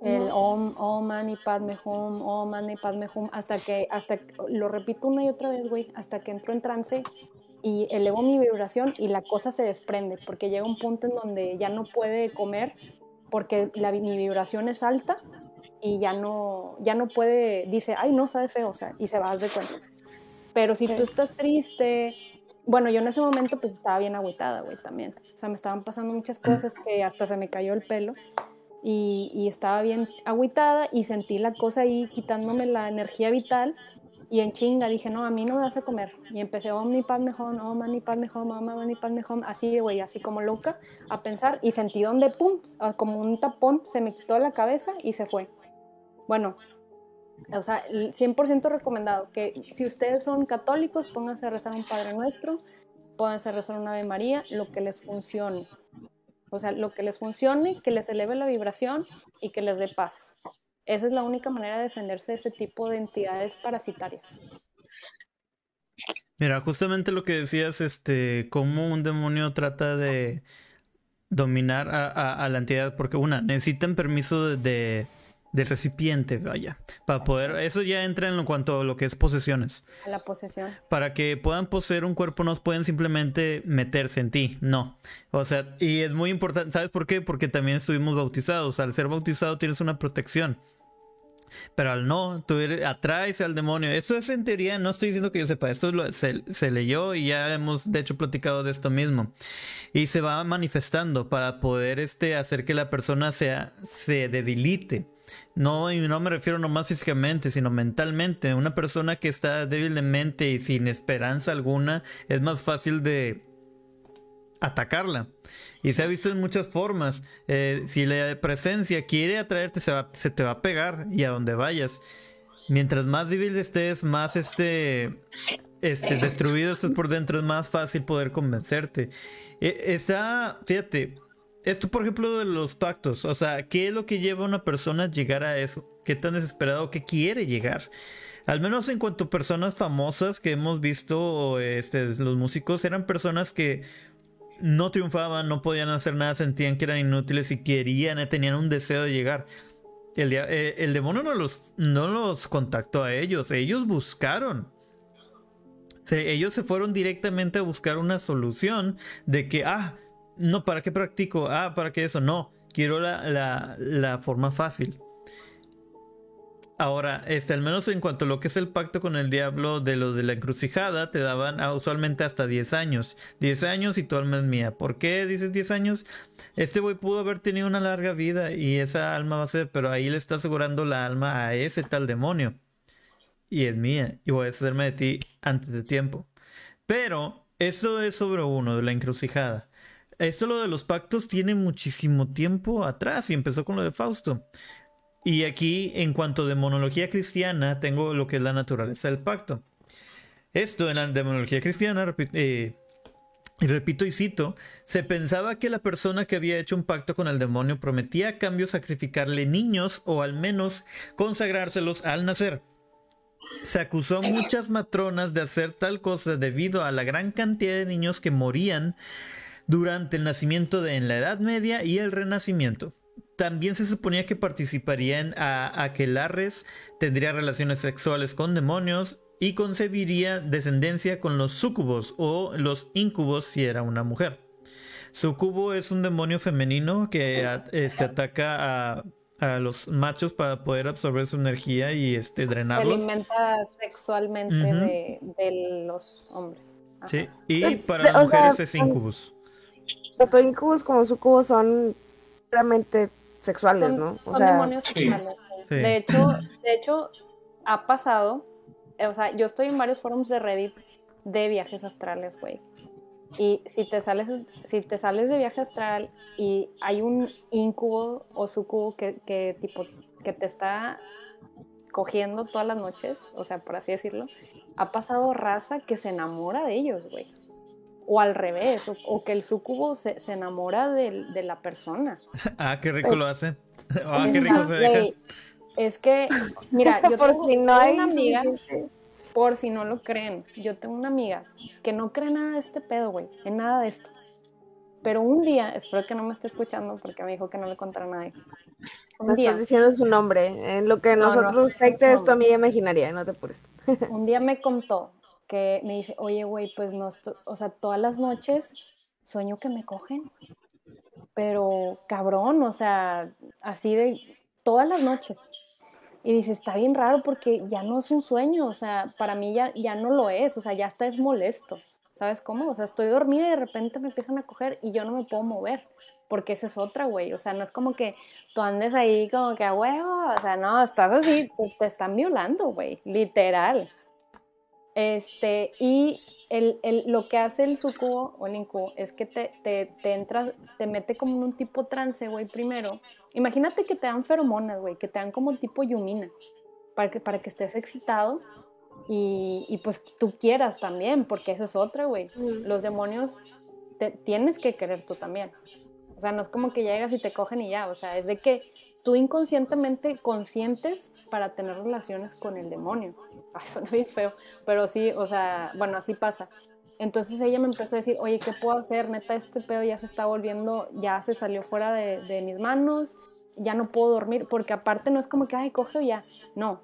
El Om, Om Mani Padme Hum, Om Mani Padme Hum, hasta que, hasta lo repito una y otra vez, güey, hasta que entro en trance y elevo mi vibración y la cosa se desprende, porque llega un punto en donde ya no puede comer porque la, mi vibración es alta y ya no, ya no puede, dice, ay, no, sabe feo, o sea, y se va a dar de cuenta. Pero si tú estás triste, bueno, yo en ese momento pues estaba bien agüitada, güey, también. O sea, me estaban pasando muchas cosas que hasta se me cayó el pelo y, y estaba bien agüitada y sentí la cosa ahí quitándome la energía vital y en chinga dije, no, a mí no me vas a comer. Y empecé, oh, mi pan mejor, oh, pan mejor, mejor, así, güey, así como loca, a pensar. Y sentí donde, pum, como un tapón, se me quitó la cabeza y se fue. Bueno, o sea, 100% recomendado que si ustedes son católicos, pónganse a rezar un Padre Nuestro, pónganse a rezar una Ave María, lo que les funcione. O sea, lo que les funcione, que les eleve la vibración y que les dé paz. Esa es la única manera de defenderse de ese tipo de entidades parasitarias.
Mira, justamente lo que decías, este, cómo un demonio trata de dominar a, a, a la entidad, porque una, necesitan permiso de, de del recipiente, vaya, para poder, eso ya entra en cuanto a lo que es posesiones.
A la posesión.
Para que puedan poseer un cuerpo no pueden simplemente meterse en ti, no. O sea, y es muy importante, ¿sabes por qué? Porque también estuvimos bautizados, al ser bautizado tienes una protección. Pero al no, tú eres, atraes al demonio. Eso es en teoría, no estoy diciendo que yo sepa, esto se, se, leyó y ya hemos de hecho platicado de esto mismo. Y se va manifestando para poder este, hacer que la persona sea, se debilite. No, y no me refiero nomás físicamente, sino mentalmente. Una persona que está débil de mente y sin esperanza alguna, es más fácil de atacarla. Y se ha visto en muchas formas. Eh, si la presencia quiere atraerte, se, te va a pegar y a donde vayas. Mientras más débil estés, más este, este, destruido estés por dentro, es más fácil poder convencerte. Eh, está, fíjate, esto por ejemplo de los pactos, o sea, ¿qué es lo que lleva a una persona a llegar a eso? ¿Qué tan desesperado que quiere llegar? Al menos en cuanto a personas famosas que hemos visto, este, los músicos eran personas que no triunfaban, no podían hacer nada, sentían que eran inútiles y querían, eh, tenían un deseo de llegar. El, eh, el demonio no los, no los contactó a ellos, ellos buscaron. Se, ellos se fueron directamente a buscar una solución de que, ah, no, ¿para qué practico? Ah, ¿para qué eso? No, quiero la, la, la forma fácil. Ahora, este, al menos en cuanto a lo que es el pacto con el diablo de los de la encrucijada, te daban usualmente hasta 10 años. 10 años y tu alma es mía. ¿Por qué dices 10 años? Este güey pudo haber tenido una larga vida y esa alma va a ser, pero ahí le está asegurando la alma a ese tal demonio. Y es mía. Y voy a hacerme de ti antes de tiempo. Pero eso es sobre uno, de la encrucijada. Esto lo de los pactos tiene muchísimo tiempo atrás y empezó con lo de Fausto. Y aquí, en cuanto a demonología cristiana, tengo lo que es la naturaleza del pacto. Esto en la demonología cristiana, eh, y repito y cito, se pensaba que la persona que había hecho un pacto con el demonio prometía a cambio sacrificarle niños o al menos consagrárselos al nacer. se acusó a muchas matronas de hacer tal cosa debido a la gran cantidad de niños que morían durante el nacimiento de en la Edad Media y el Renacimiento. También se suponía que participarían a aquelarres, tendría relaciones sexuales con demonios y concebiría descendencia con los súcubos o los incubos si era una mujer. Sucubo es un demonio femenino que este, ataca a, a, los machos para poder absorber su energía y este, drenarlos.
Se alimenta sexualmente de, de, los hombres.
Ajá. Sí, y para las mujeres sea, es incubus.
Tanto incubus como sucubos son realmente sexuales,
son,
¿no?
O son sea, demonios sexuales. Sí. De, hecho, de hecho, ha pasado, o sea, yo estoy en varios foros de Reddit de viajes astrales, güey. Y si te sales, si te sales de viaje astral y hay un incubo o sucubo que, que tipo que te está cogiendo todas las noches, o sea, por así decirlo, ha pasado raza que se enamora de ellos, güey. O al revés, o, o que el sucubo se, se enamora de, de, la persona.
ah, qué rico lo hace. Ah, qué rico se deja.
Es que, mira, yo
por
tengo,
si no hay
una amiga, por si no lo creen, yo tengo una amiga que no cree nada de este pedo, güey, en nada de esto. Pero un día, espero que no me esté escuchando porque me dijo que no le contara a nadie.
Un día, estás diciendo su nombre. En lo que
No, no,
nosotros respecta esto a mí imaginaría, no te apures.
un día me contó que me dice, oye, güey, pues no, o sea, todas las noches sueño que me cogen. Pero cabrón, o sea, así de todas las noches. Y dice, está bien raro porque ya no es un sueño, o sea, para mí ya, ya no lo es, o sea, ya hasta es molesto, ¿sabes cómo? O sea, estoy dormida y de repente me empiezan a coger y yo no me puedo mover, porque esa es otra, güey, o sea, no es como que tú andes ahí como que a huevo, o sea, no, estás así, te, te están violando, güey, literal. Este, y el, el, lo que hace el sucubo o el incubo es que te, te, te entra, te mete como en un tipo trance, güey, primero. Imagínate que te dan feromonas, güey, que te dan como tipo yumina, para que, para que estés excitado y, y pues tú quieras también, porque esa es otra, güey. Mm. Los demonios te, tienes que querer tú también. O sea, no es como que llegas y te cogen y ya, o sea, es de que tú inconscientemente consientes para tener relaciones con el demonio. Ay, suena bien feo, pero sí, o sea, bueno, así pasa. Entonces ella me empezó a decir, oye, ¿qué puedo hacer? Neta, este pedo ya se está volviendo, ya se salió fuera de, de mis manos, ya no puedo dormir, porque aparte no es como que, ay, coge ya. No,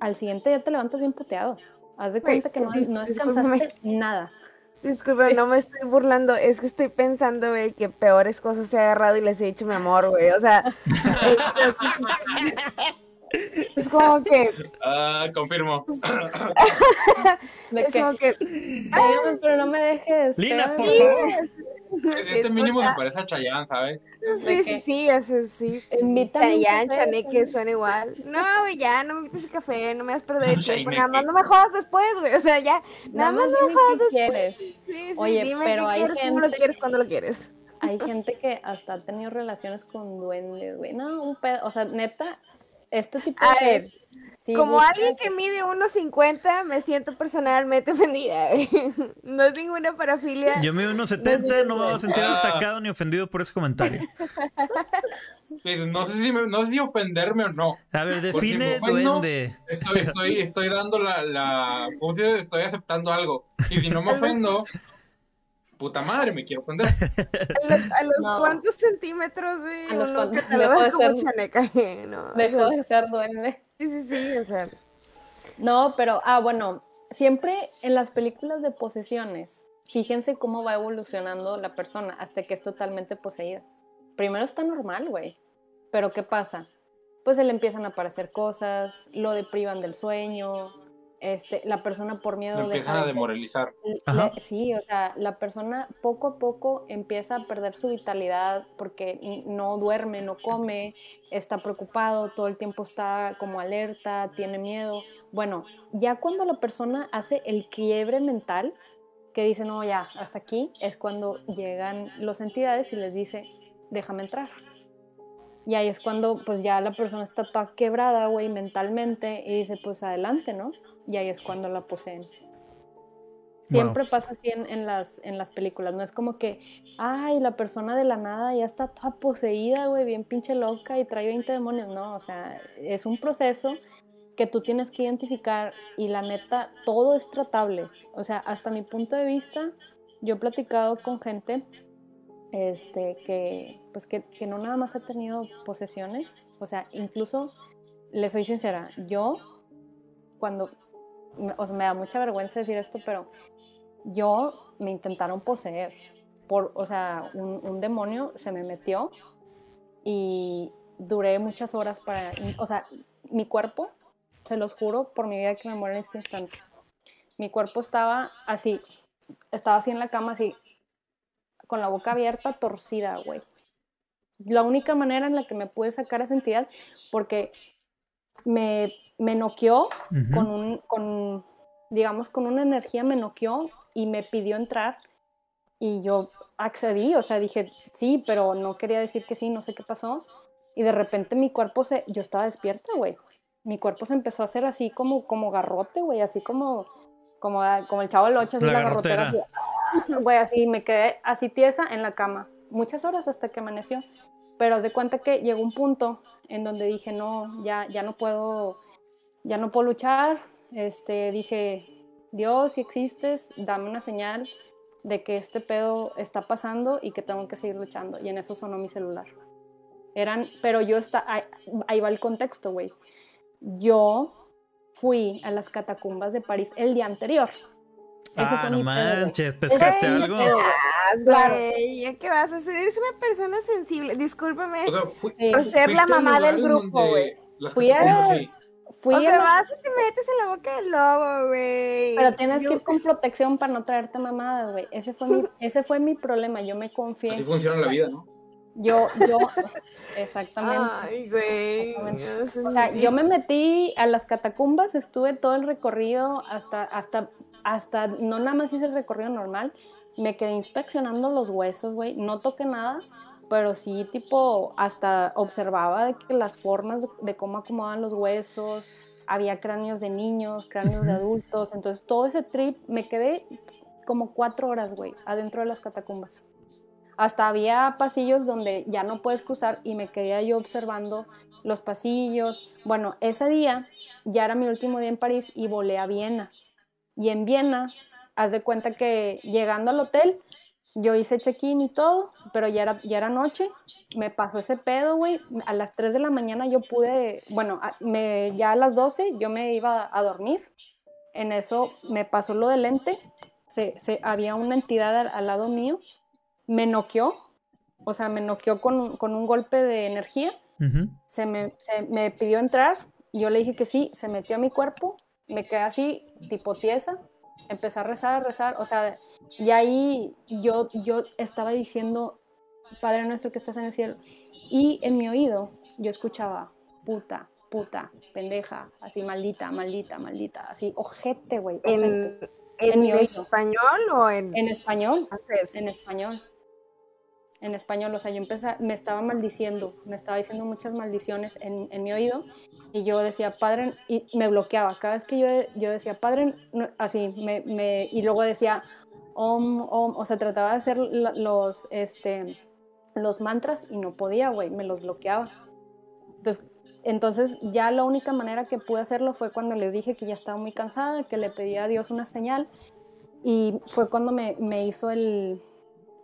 al siguiente día te levantas bien puteado. Haz de cuenta que no, no descansaste nada.
Disculpa, sí. no me estoy burlando, es que estoy pensando, güey, que peores cosas he agarrado y les he dicho mi amor, güey, o sea... es como que...
Uh, confirmo.
¿De es qué? como que... Ay, pero no me dejes.
Lina, por favor.
Este mínimo me parece a Chayanne, ¿sabes?
Sí, sí, sí, ese sí. Chayanne, Chaneque, suena igual. No, güey, ya, no me metes el café, no me vas a perder el tiempo, nada más no me jodas después, güey, o sea, ya, nada más no me jodas después.
Quieres.
Sí, sí,
Oye,
dime
pero
qué
hay
quieres,
gente...
cómo lo quieres, cuándo lo quieres.
Hay gente que hasta ha tenido relaciones con duendes, güey, no, un pedo, o sea, neta, este tipo
a
de...
ver, sí, como buscas... alguien que mide 1.50, me siento personalmente ofendida. no es ninguna parafilia.
Yo mido 1.70, no, no me voy a sentir atacado ni ofendido por ese comentario.
Pues no sé si me, no sé si ofenderme o no.
A ver, define duende.
Estoy, estoy, estoy dando la, la. Estoy aceptando algo. Y si no me ofendo, puta madre, me quiero ofender.
¿A los, a los no. cuántos centímetros, güey?
A los
no,
cuantos, dejó de ser,
chaneca, no,
dejó de ser duende.
Sí, sí, sí, o sea.
No, pero, ah, bueno, siempre en las películas de posesiones, fíjense cómo va evolucionando la persona hasta que es totalmente poseída. Primero está normal, güey. Pero ¿qué pasa? Pues se le empiezan a aparecer cosas, lo deprivan del sueño, este, la persona por miedo
lo empiezan
de,
a demoralizar.
Le, sí, o sea, la persona poco a poco empieza a perder su vitalidad porque no duerme, no come, está preocupado, todo el tiempo está como alerta, tiene miedo. Bueno, ya cuando la persona hace el quiebre mental, que dice, no, ya, hasta aquí, es cuando llegan las entidades y les dice, déjame entrar. Y ahí es cuando pues ya la persona está toda quebrada, güey, mentalmente y dice, pues adelante, ¿no? Y ahí es cuando la poseen. Siempre wow. pasa así en, en, las, en las películas, no es como que, ay, la persona de la nada ya está toda poseída, güey, bien pinche loca y trae 20 demonios, no, o sea, es un proceso que tú tienes que identificar y la neta, todo es tratable. O sea, hasta mi punto de vista, yo he platicado con gente este, que, pues que, que no nada más ha tenido posesiones, o sea, incluso, les soy sincera, yo cuando, o sea, me da mucha vergüenza decir esto, pero yo me intentaron poseer, por, o sea, un, un demonio se me metió y duré muchas horas para, o sea, mi cuerpo, se los juro por mi vida que me muero en este instante, mi cuerpo estaba así, estaba así en la cama, así, con la boca abierta, torcida, güey. La única manera en la que me pude sacar esa entidad, porque me, me noqueó con un, con, digamos, con una energía me noqueó y me pidió entrar y yo accedí, o sea, dije sí, pero no quería decir que sí, no sé qué pasó. Y de repente mi cuerpo se, yo estaba despierta, güey. Mi cuerpo se empezó a hacer así como, como garrote, güey, así como, como, como el chavo del 8, así
La
la, garrotera.
garrotera.
así. Güey, así me quedé así tiesa en la cama, muchas horas hasta que amaneció. Pero de cuenta que llegó un punto en donde dije, no, ya, ya no puedo, ya no puedo luchar. Este, dije, Dios, si existes, dame una señal de que este pedo está pasando y que tengo que seguir luchando. Y en eso sonó mi celular. Eran, pero yo está, ahí, ahí va el contexto, güey. Yo fui a las catacumbas de París el día anterior.
Ah,
fue
no manches, ¿pescaste
mi
algo?
pedo, güey.
Vas,
Claro.
güey, ¿ya qué vas a hacer? Eres una persona sensible. Discúlpame.
O sea, fui,
Sí.
Por ser la mamá del grupo, güey.
Fui a-. Fui
o
a
sea, vas y te metes en la boca del lobo, güey.
Pero tienes
Yo-
que ir con protección para no traerte mamadas, güey. Ese fue mi, ese fue mi problema. Yo me
Así
confié.
funciona la vida, ¿no?
Yo, yo, exactamente.
Ay, güey.
Exactamente. O sea, yo me metí a las catacumbas, estuve todo el recorrido hasta, hasta, hasta, no nada más hice el recorrido normal, me quedé inspeccionando los huesos, güey. No toqué nada, pero sí, tipo, hasta observaba de que las formas de, de cómo acomodaban los huesos, había cráneos de niños, cráneos de adultos. Entonces, todo ese trip, me quedé como cuatro horas, güey, adentro de las catacumbas. Hasta había pasillos donde ya no puedes cruzar y me quedé yo observando los pasillos. Bueno, ese día ya era mi último día en París y volé a Viena. Y en Viena, haz de cuenta que llegando al hotel, yo hice check-in y todo, pero ya era, ya era noche, me pasó ese pedo, güey. A las 3 de la mañana yo pude, bueno, me, ya a las 12 yo me iba a dormir. En eso me pasó lo del lente, se, se, había una entidad al, al lado mío, me noqueó, o sea, me noqueó con, con un golpe de energía se me, se me pidió entrar, yo le dije que sí, se metió a mi cuerpo, me quedé así, tipo tiesa, empecé a rezar, a rezar, o sea, y ahí yo, yo estaba diciendo, Padre nuestro que estás en el cielo, y en mi oído yo escuchaba, puta, puta, pendeja, así maldita, maldita, maldita, así, ojete, güey.
¿En,
En
en
mi oído.
español o en,
en español, en español. En español, o sea, yo empecé, me estaba maldiciendo, me estaba diciendo muchas maldiciones en, en mi oído y yo decía, padre, y me bloqueaba. Cada vez que yo, yo decía, padre, no", así, me, me, y luego decía, om, om, o sea, trataba de hacer los, este, los mantras y no podía, güey, me los bloqueaba. Entonces, entonces, ya la única manera que pude hacerlo fue cuando les dije que ya estaba muy cansada, que le pedía a Dios una señal y fue cuando me, me hizo el,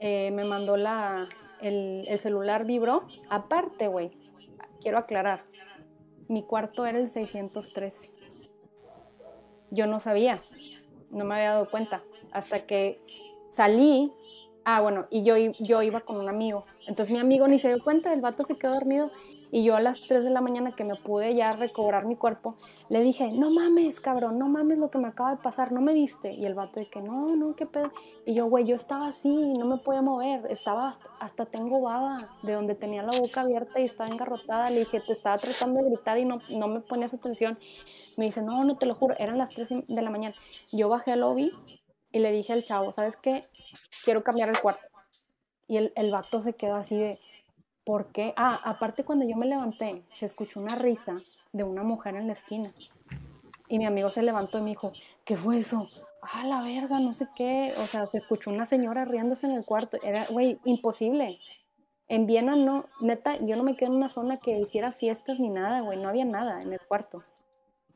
eh, me mandó la, el, el celular vibró. Aparte, güey, quiero aclarar, mi cuarto era el 613. Yo no sabía, no me había dado cuenta, hasta que salí. Ah, bueno, y yo, yo iba con un amigo. Entonces mi amigo ni se dio cuenta, el vato se quedó dormido. Y yo a las 3 de la mañana que me pude ya recobrar mi cuerpo, le dije, no mames, cabrón, no mames lo que me acaba de pasar, no me viste. Y el vato de que, no, no, qué pedo. Y yo, güey, yo estaba así, no me podía mover, estaba hasta, hasta tengo baba, de donde tenía la boca abierta y estaba engarrotada. Le dije, te estaba tratando de gritar y no, no me ponías atención. Me dice, no, no te lo juro, eran las 3 de la mañana. Yo bajé al lobby y le dije al chavo, ¿sabes qué? Quiero cambiar el cuarto. Y el, el vato se quedó así de, ¿por qué? Ah, aparte cuando yo me levanté, se escuchó una risa de una mujer en la esquina. Y mi amigo se levantó y me dijo, ¿qué fue eso? Ah, la verga, no sé qué. O sea, se escuchó una señora riéndose en el cuarto. Era, güey, imposible. En Viena no, neta, yo no me quedé en una zona que hiciera fiestas ni nada, güey, no había nada en el cuarto.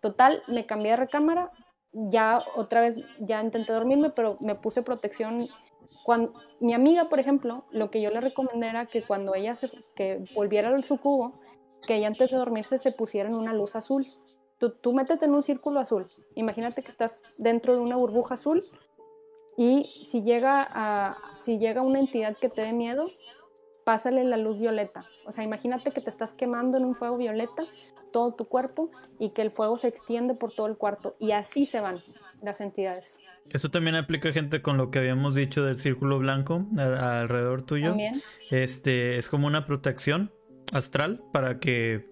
Total, me cambié de recámara, ya otra vez, ya intenté dormirme, pero me puse protección. Mi amiga, por ejemplo, lo que yo le recomendé era que cuando ella se, que volviera al cubo, que ella antes de dormirse se pusiera en una luz azul. Tú, tú métete en un círculo azul. Imagínate que estás dentro de una burbuja azul y si llega, a, si llega una entidad que te dé miedo, pásale la luz violeta. O sea, imagínate que te estás quemando en un fuego violeta todo tu cuerpo y que el fuego se extiende por todo el cuarto. Y así se van las entidades.
Eso también aplica, gente, con lo que habíamos dicho del círculo blanco alrededor tuyo.
También.
Este es como una protección astral para que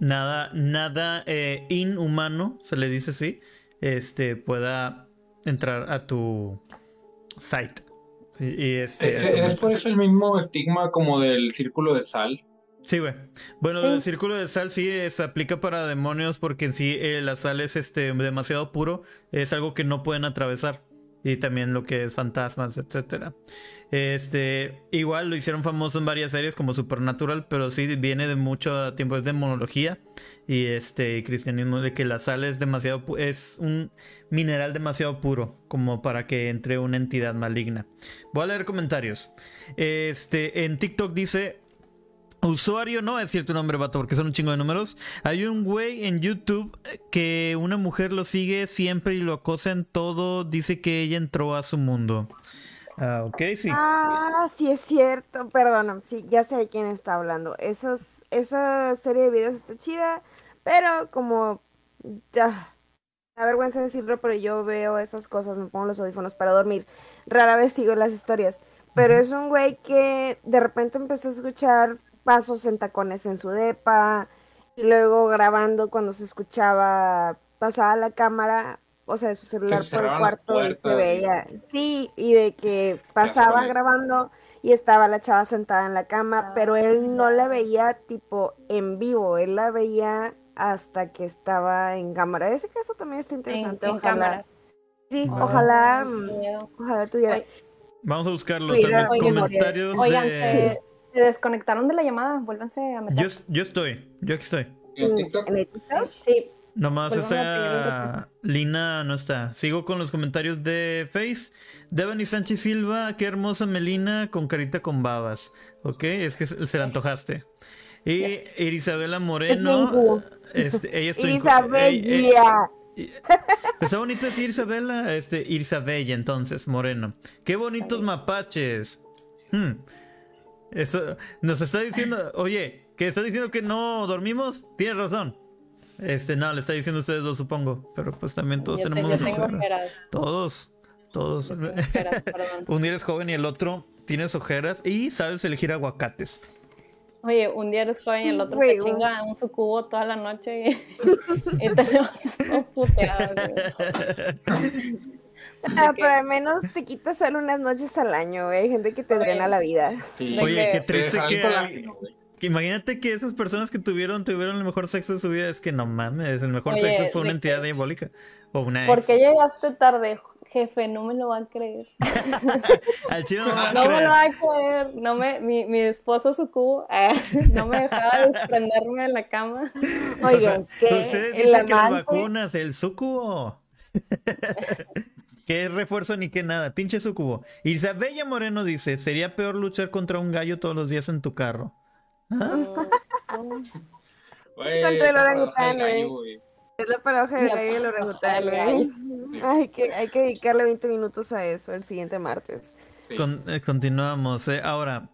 nada, nada eh, inhumano, se le dice así, este pueda entrar a tu site. y este,
eh, es por eso el mismo estigma como del círculo de sal.
Sí, güey. Bueno, el círculo de sal sí se aplica para demonios porque en sí eh, la sal es este demasiado puro, es algo que no pueden atravesar y también lo que es fantasmas, etcétera. Este, igual lo hicieron famoso en varias series como Supernatural, pero sí viene de mucho tiempo es demonología y este cristianismo de que la sal es demasiado es un mineral demasiado puro como para que entre una entidad maligna. Voy a leer comentarios. Este, en TikTok dice Usuario, no es cierto nombre, vato, porque son un chingo de números. Hay un güey en YouTube que una mujer lo sigue siempre y lo acosa en todo. Dice que ella entró a su mundo. Ah, ok, sí.
Ah, sí es cierto. Perdón, sí, ya sé de quién está hablando. Esos, esa serie de videos está chida, pero como ya, da vergüenza decirlo, pero yo veo esas cosas, me pongo los audífonos para dormir. Rara vez sigo las historias. Pero es un güey que de repente empezó a escuchar pasos en tacones en su depa y luego grabando cuando se escuchaba pasaba la cámara o sea de su celular por el cuarto y se veía. Sí y de que pasaba grabando y estaba la chava sentada en la cama pero él no la veía tipo en vivo él la veía hasta que estaba en cámara. Ese caso también está interesante
en, ojalá.
sí ojalá mm, ojalá tuviera
Vamos a buscarlo. También. Comentarios de...
Se desconectaron de la llamada, vuélvanse a meter.
Yo, yo estoy, yo aquí estoy.
¿En TikTok?
Sí.
Nomás esa Lina no está. Sigo con los comentarios de Face. Devani Sánchez Silva, qué hermosa Melina con carita con babas. Ok, es que se la antojaste. Y Irisabela Moreno. Este, ella está
Isabella.
Está bonito decir Isabela, este, Irisabella entonces, Moreno. Qué bonitos mapaches. Hmm. Eso nos está diciendo, oye, que está diciendo que no dormimos, tienes razón. Este, no, le está diciendo a ustedes dos, supongo. Pero pues también todos tenemos
ojeras.
Todos, todos. un día eres joven y el otro tienes ojeras y sabes elegir aguacates.
Oye, un día eres joven y el otro te chinga un sucubo toda la noche y, y te levantas todo puteado.
Ah, pero al menos te quitas solo unas noches al año, güey. Hay gente que te drena la vida.
Oye, qué triste que, Imagínate que esas personas que tuvieron tuvieron el mejor sexo de su vida. Es que no mames, el mejor sexo fue una entidad diabólica. O una
¿Por qué llegaste tarde, jefe? No me lo va a creer.
Al chino no, me,
no me lo va a creer. No me, mi, mi esposo sucubo eh, no me dejaba desprenderme de la cama.
Oigan,
o ustedes dicen que las vacunas, el sucubo. Qué refuerzo ni qué nada. Pinche sucubo. Isabella Moreno dice: Sería peor luchar contra un gallo todos los días en tu carro.
¿Ah? contra el orangután, Es la paradoja del gallo y el orangután, Hay que, hay que dedicarle 20 minutos a eso el siguiente martes.
Eh, continuamos. Eh. Ahora,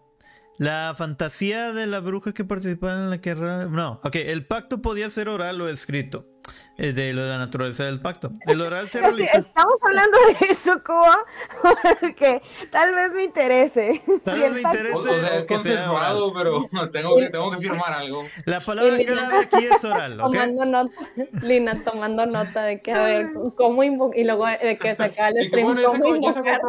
la fantasía de la bruja que participaba en la guerra. No, ok, el pacto podía ser oral o escrito. Eh, de lo de la naturaleza del pacto. El oral se realiza.
estamos hablando de eso, como porque tal vez me interese.
Tal vez me interese. O,
sea, es consensuado, pero tengo que, tengo que firmar algo.
La palabra clave aquí es oral.
Tomando nota, Lina, tomando nota de que, a ver, cómo invocar. Y luego de que saca el stream. ¿Cómo invocar?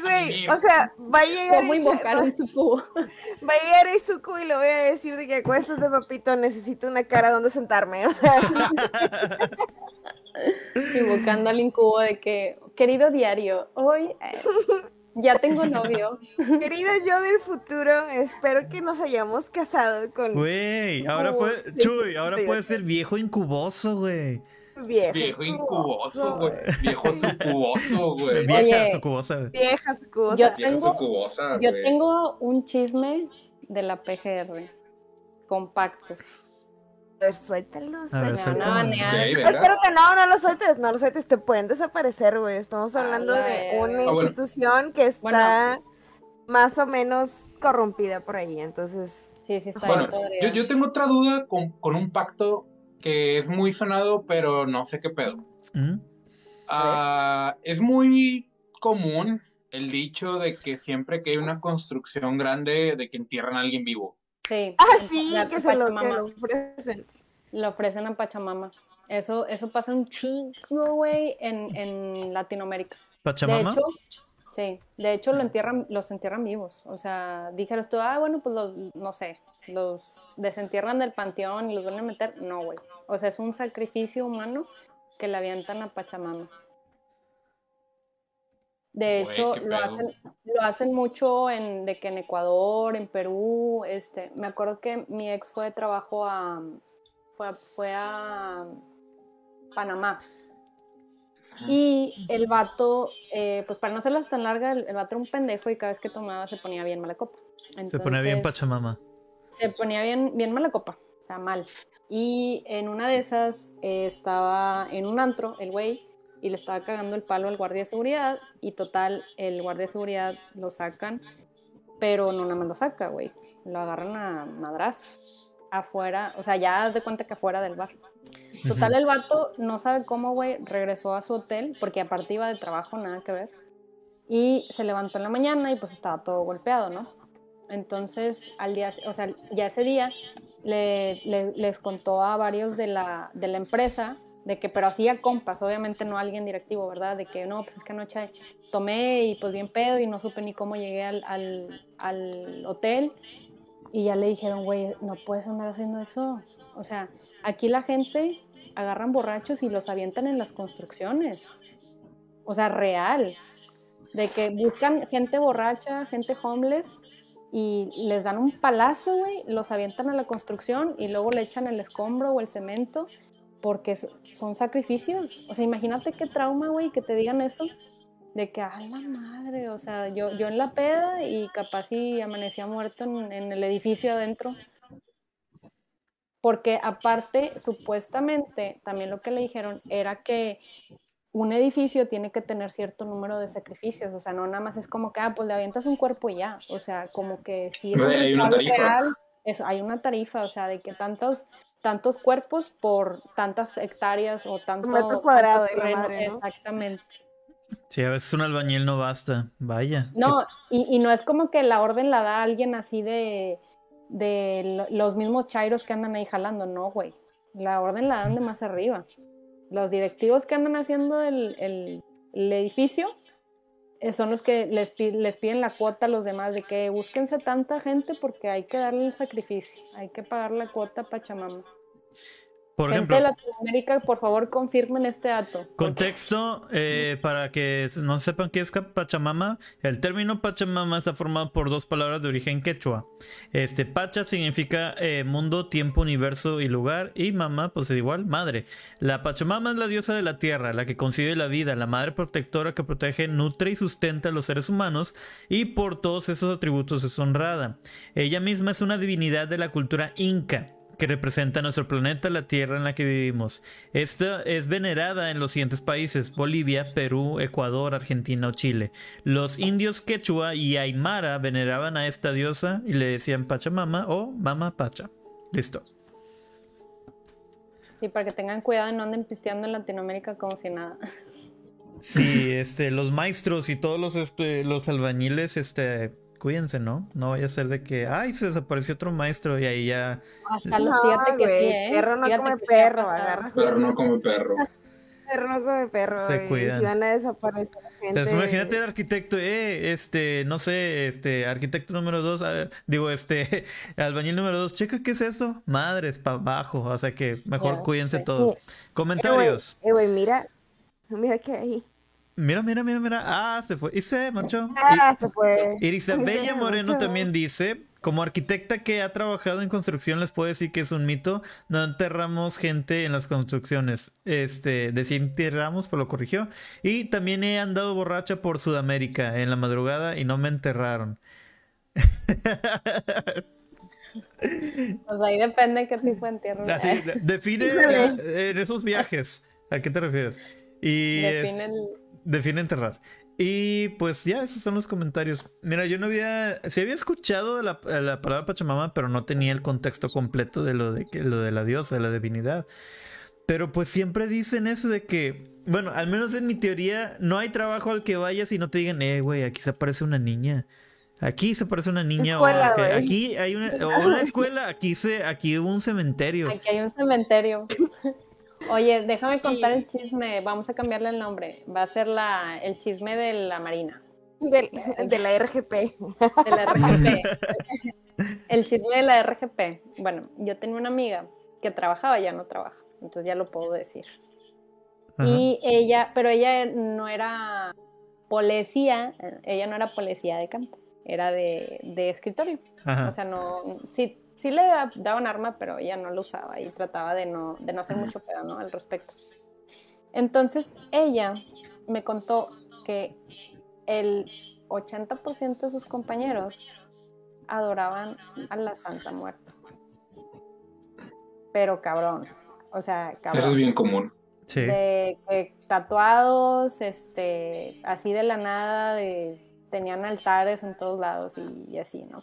Güey, o sea, va a llegar.
¿Cómo invocar a Izuku?
Va a llegar Izuku y le voy a decir de que acuéstate, papito, necesito una cara donde sentarme. O sea.
Invocando al incubo de que, querido diario, hoy. Ya tengo novio.
Querido yo del futuro, espero que nos hayamos casado con
Güey, ahora puede, Chuy, ahora puede ser viejo incuboso, güey.
Viejo.
Viejo incuboso, güey. Viejo sucuboso, güey.
Vieja sucubosa, güey.
Vieja sucubosa.
Yo tengo,
sucubosa,
yo tengo un chisme de la PGR. Compactos.
A ver, suéltalo,
A ver,
suéltalo.
suéltalo.
No,
Ok,
ni a-
Ok,
Ay,
venga.
Espérate, no, no lo sueltes, no lo sueltes, te pueden desaparecer, güey. Estamos hablando
la
de una
Ah, bueno.
institución que está
Bueno.
más o menos corrompida por ahí, entonces...
Sí, sí está
Bueno, yo, yo tengo otra duda con, con un pacto que es muy sonado, pero no sé qué pedo.
¿Mm?
Ah, es muy común el dicho de que siempre que hay una construcción grande, de que entierran a alguien vivo.
Sí,
Ah, sí,
la
que se lo, que
Pachamama.
lo ofrecen.
Lo ofrecen a Pachamama. Eso, eso pasa un chingo, güey, en, en Latinoamérica. De
¿Pachamama?
hecho, sí, de hecho lo entierran, los entierran vivos. O sea, dijeras tú, ah, bueno, pues los, no sé, los desentierran del panteón y los vuelven a meter. No, güey. O sea, es un sacrificio humano que le avientan a Pachamama. De
Güey,
hecho, lo hacen, lo hacen mucho en, de que en Ecuador, en Perú, este, me acuerdo que mi ex fue de trabajo a, fue, a- fue a Panamá. Y el vato, eh, pues para no hacerlas tan larga, el, el vato era un pendejo y cada vez que tomaba se ponía bien mala copa.
Se pone bien Pachamama.
se ponía bien, bien mala copa, o sea, mal. Y en una de esas eh, estaba en un antro el güey y le estaba cagando el palo al guardia de seguridad y total, el guardia de seguridad lo sacan, pero no nada más lo saca, güey. Lo agarran a madrazos afuera, o sea, ya de cuenta que afuera del bar. Total, el vato no sabe cómo, güey, regresó a su hotel, porque aparte iba de trabajo, nada que ver. Y se levantó en la mañana y pues estaba todo golpeado, ¿no? Entonces, al día, o sea, ya ese día le, le- les contó a varios de la, de la empresa de que, pero hacía compas, obviamente no alguien directivo, ¿verdad? De que no, pues es que anoche tomé y pues bien pedo y no supe ni cómo llegué al, al hotel. Y ya le dijeron, güey, no puedes andar haciendo eso. O sea, aquí la gente agarran borrachos y los avientan en las construcciones. O sea, real. De que buscan gente borracha, gente homeless, y les dan un palazo, güey, los avientan a la construcción y luego le echan el escombro o el cemento, porque son sacrificios. O sea, imagínate qué trauma, güey, que te digan eso. De que, ay, la madre, o sea, yo, yo en la peda y capaz si amanecía muerto en, en el edificio adentro. Porque aparte, supuestamente, también lo que le dijeron era que un edificio tiene que tener cierto número de sacrificios, o sea, no nada más es como que, ah, pues le avientas un cuerpo y ya, o sea, como que si es
O sea,
un
hay una
ritual
tarifa.
real, es- hay una tarifa, o sea, de que tantos tantos cuerpos por tantas hectáreas o tanto
metro cuadrado
tanto
y la
terreno,
madre, ¿no?
exactamente.
Sí, a veces un albañil no basta. Vaya.
No, y, y no es como que la orden la da alguien así de, de lo- los mismos chairos que andan ahí jalando, no, güey. La orden la dan de más arriba. Los directivos que andan haciendo el, el- edificio eh, son los que les, les piden la cuota a los demás de que búsquense tanta gente porque hay que darle el sacrificio, hay que pagar la cuota a Pachamama.
Por
gente
ejemplo,
de Latinoamérica, por favor, confirmen este dato.
Contexto, eh, para que no sepan qué es Pachamama, el término Pachamama está formado por dos palabras de origen quechua. Este, Pacha significa eh, mundo, tiempo, universo y lugar, y Mama, pues es igual, madre. La Pachamama es la diosa de la tierra, la que concibe la vida, la madre protectora que protege, nutre y sustenta a los seres humanos, y por todos esos atributos es honrada. Ella misma es una divinidad de la cultura inca que representa nuestro planeta, la tierra en la que vivimos. Esta es venerada en los siguientes países: Bolivia, Perú, Ecuador, Argentina o Chile. Los indios quechua y aymara veneraban a esta diosa y le decían Pachamama o Mama Pacha. Listo.
Sí, para que tengan cuidado y no anden pisteando en Latinoamérica como si nada.
Sí, este, los maestros y todos los, este, los albañiles, este, cuídense, ¿no? No vaya a ser de que, ay, se desapareció otro maestro y ahí ya.
Hasta lo,
No,
fíjate que
güey,
sí, ¿eh?
perro no
Fíjate
come perro, agarra
Perro no come perro.
Perro no come perro.
Se cuidan.
Si van a desaparecer gente.
Entonces, imagínate el arquitecto, eh, este, no sé, este, arquitecto número dos, a ver, digo, este, albañil número dos, checa qué es eso, madres, para abajo, o sea que mejor
Ya
cuídense todos.
Sí.
Comentarios.
Eh, güey, eh, mira. Mira que ahí.
Mira, mira, mira, mira. Ah, se fue. Y se marchó.
Ah, se fue.
Irisabella Moreno también dice, como arquitecta que ha trabajado en construcción, les puedo decir que es un mito. No enterramos gente en las construcciones. Este, decía enterramos, pero lo corrigió. Y también he andado borracha por Sudamérica en la madrugada y no me enterraron.
Pues ahí depende qué tipo de entierro.
Así, define en esos viajes. ¿A qué te refieres? Y es-
Define el...
Define enterrar. Y pues ya, esos son los comentarios. Mira, yo no había. Sí había escuchado de la, la palabra Pachamama, pero no tenía el contexto completo de lo de que lo de la diosa, de la divinidad. Pero pues siempre dicen eso de que. Bueno, al menos en mi teoría, no hay trabajo al que vayas y no te digan, eh, güey, aquí se aparece una niña. Aquí se aparece una niña.
Escuela,
o aquí hay una, o una escuela, aquí se, aquí hubo un cementerio.
Aquí hay un cementerio. Oye, déjame contar el chisme. Vamos a cambiarle el nombre. Va a ser la, el chisme de la Marina.
Del- de la RGP.
De la RGP. el chisme de la RGP. Bueno, yo tenía una amiga que trabajaba, ya no trabaja. Entonces ya lo puedo decir.
Ajá.
Y ella, pero ella no era policía, ella no era policía de campo, era de, de escritorio.
Ajá.
O sea, no, sí, sí le daban arma, pero ella no lo usaba y trataba de no, de no hacer mucho pedo, ¿no? Al respecto. Entonces, ella me contó que el 80% de sus compañeros adoraban a la Santa Muerta. Pero cabrón, o sea, cabrón
Eso es bien común.
sí.
de que tatuados, este, así de la nada, de, tenían altares en todos lados y, y así, ¿no?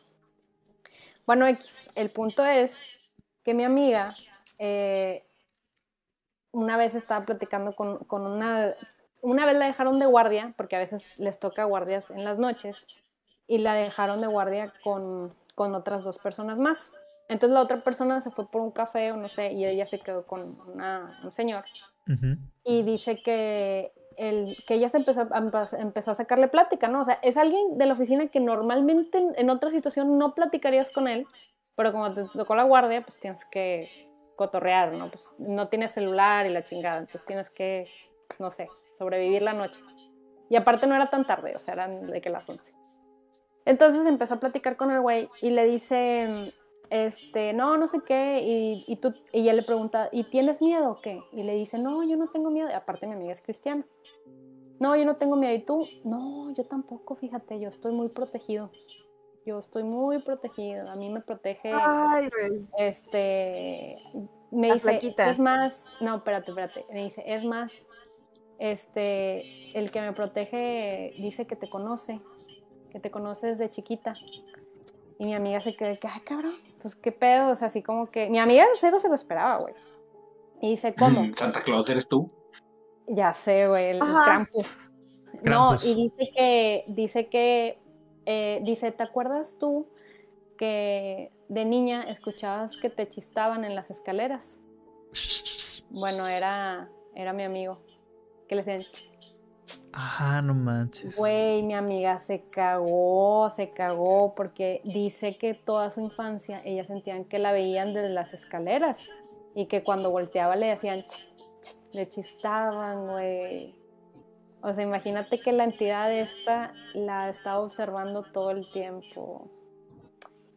Bueno, X, el punto es que mi amiga eh, una vez estaba platicando con, con una, una vez la dejaron de guardia, porque a veces les toca guardias en las noches, y la dejaron de guardia con, con otras dos personas más. Entonces la otra persona se fue por un café o no sé, y ella se quedó con una- un señor y dice que, el, que ella se empezó, a- empezó a sacarle plática, ¿no? O sea, es alguien de la oficina que normalmente en, otra situación no platicarías con él, pero como te tocó la guardia, pues tienes que cotorrear, ¿no? Pues no tienes celular y la chingada, entonces tienes que, no sé, sobrevivir la noche. Y aparte no era tan tarde, o sea, eran de que las 11. Entonces empezó a platicar con el güey y le dice, este, no, no sé qué, y, y, tú, y ella le pregunta, ¿y tienes miedo o qué? Y le dice, no, yo no tengo miedo, y aparte mi amiga es cristiana. No, yo no tengo miedo, ¿y tú? No, yo tampoco, fíjate, yo estoy muy protegido. Yo estoy muy protegido, a mí me protege,
Ay,
este, me
La
dice,
flaquita.
es más, no, espérate, espérate, me dice, es más, este, el que me protege dice que te conoce, que te conoce desde chiquita. Y mi amiga se quedó, que, ay, cabrón, pues qué pedo, o sea, así como que, mi amiga de cero se lo esperaba, güey. Y dice, ¿cómo?
Mm, Santa Claus eres tú.
Ya sé, güey, el. Krampus. No, y dice que, dice que, eh, dice, ¿te acuerdas tú que de niña escuchabas que te chistaban en las escaleras? Bueno, era, era mi amigo, que le decían,
Ah, no manches.
güey, mi amiga se cagó, se cagó, porque dice que toda su infancia ellas sentían que la veían desde las escaleras y que cuando volteaba le decían, le chistaban, güey. O sea, imagínate que la entidad esta la estaba observando todo el tiempo.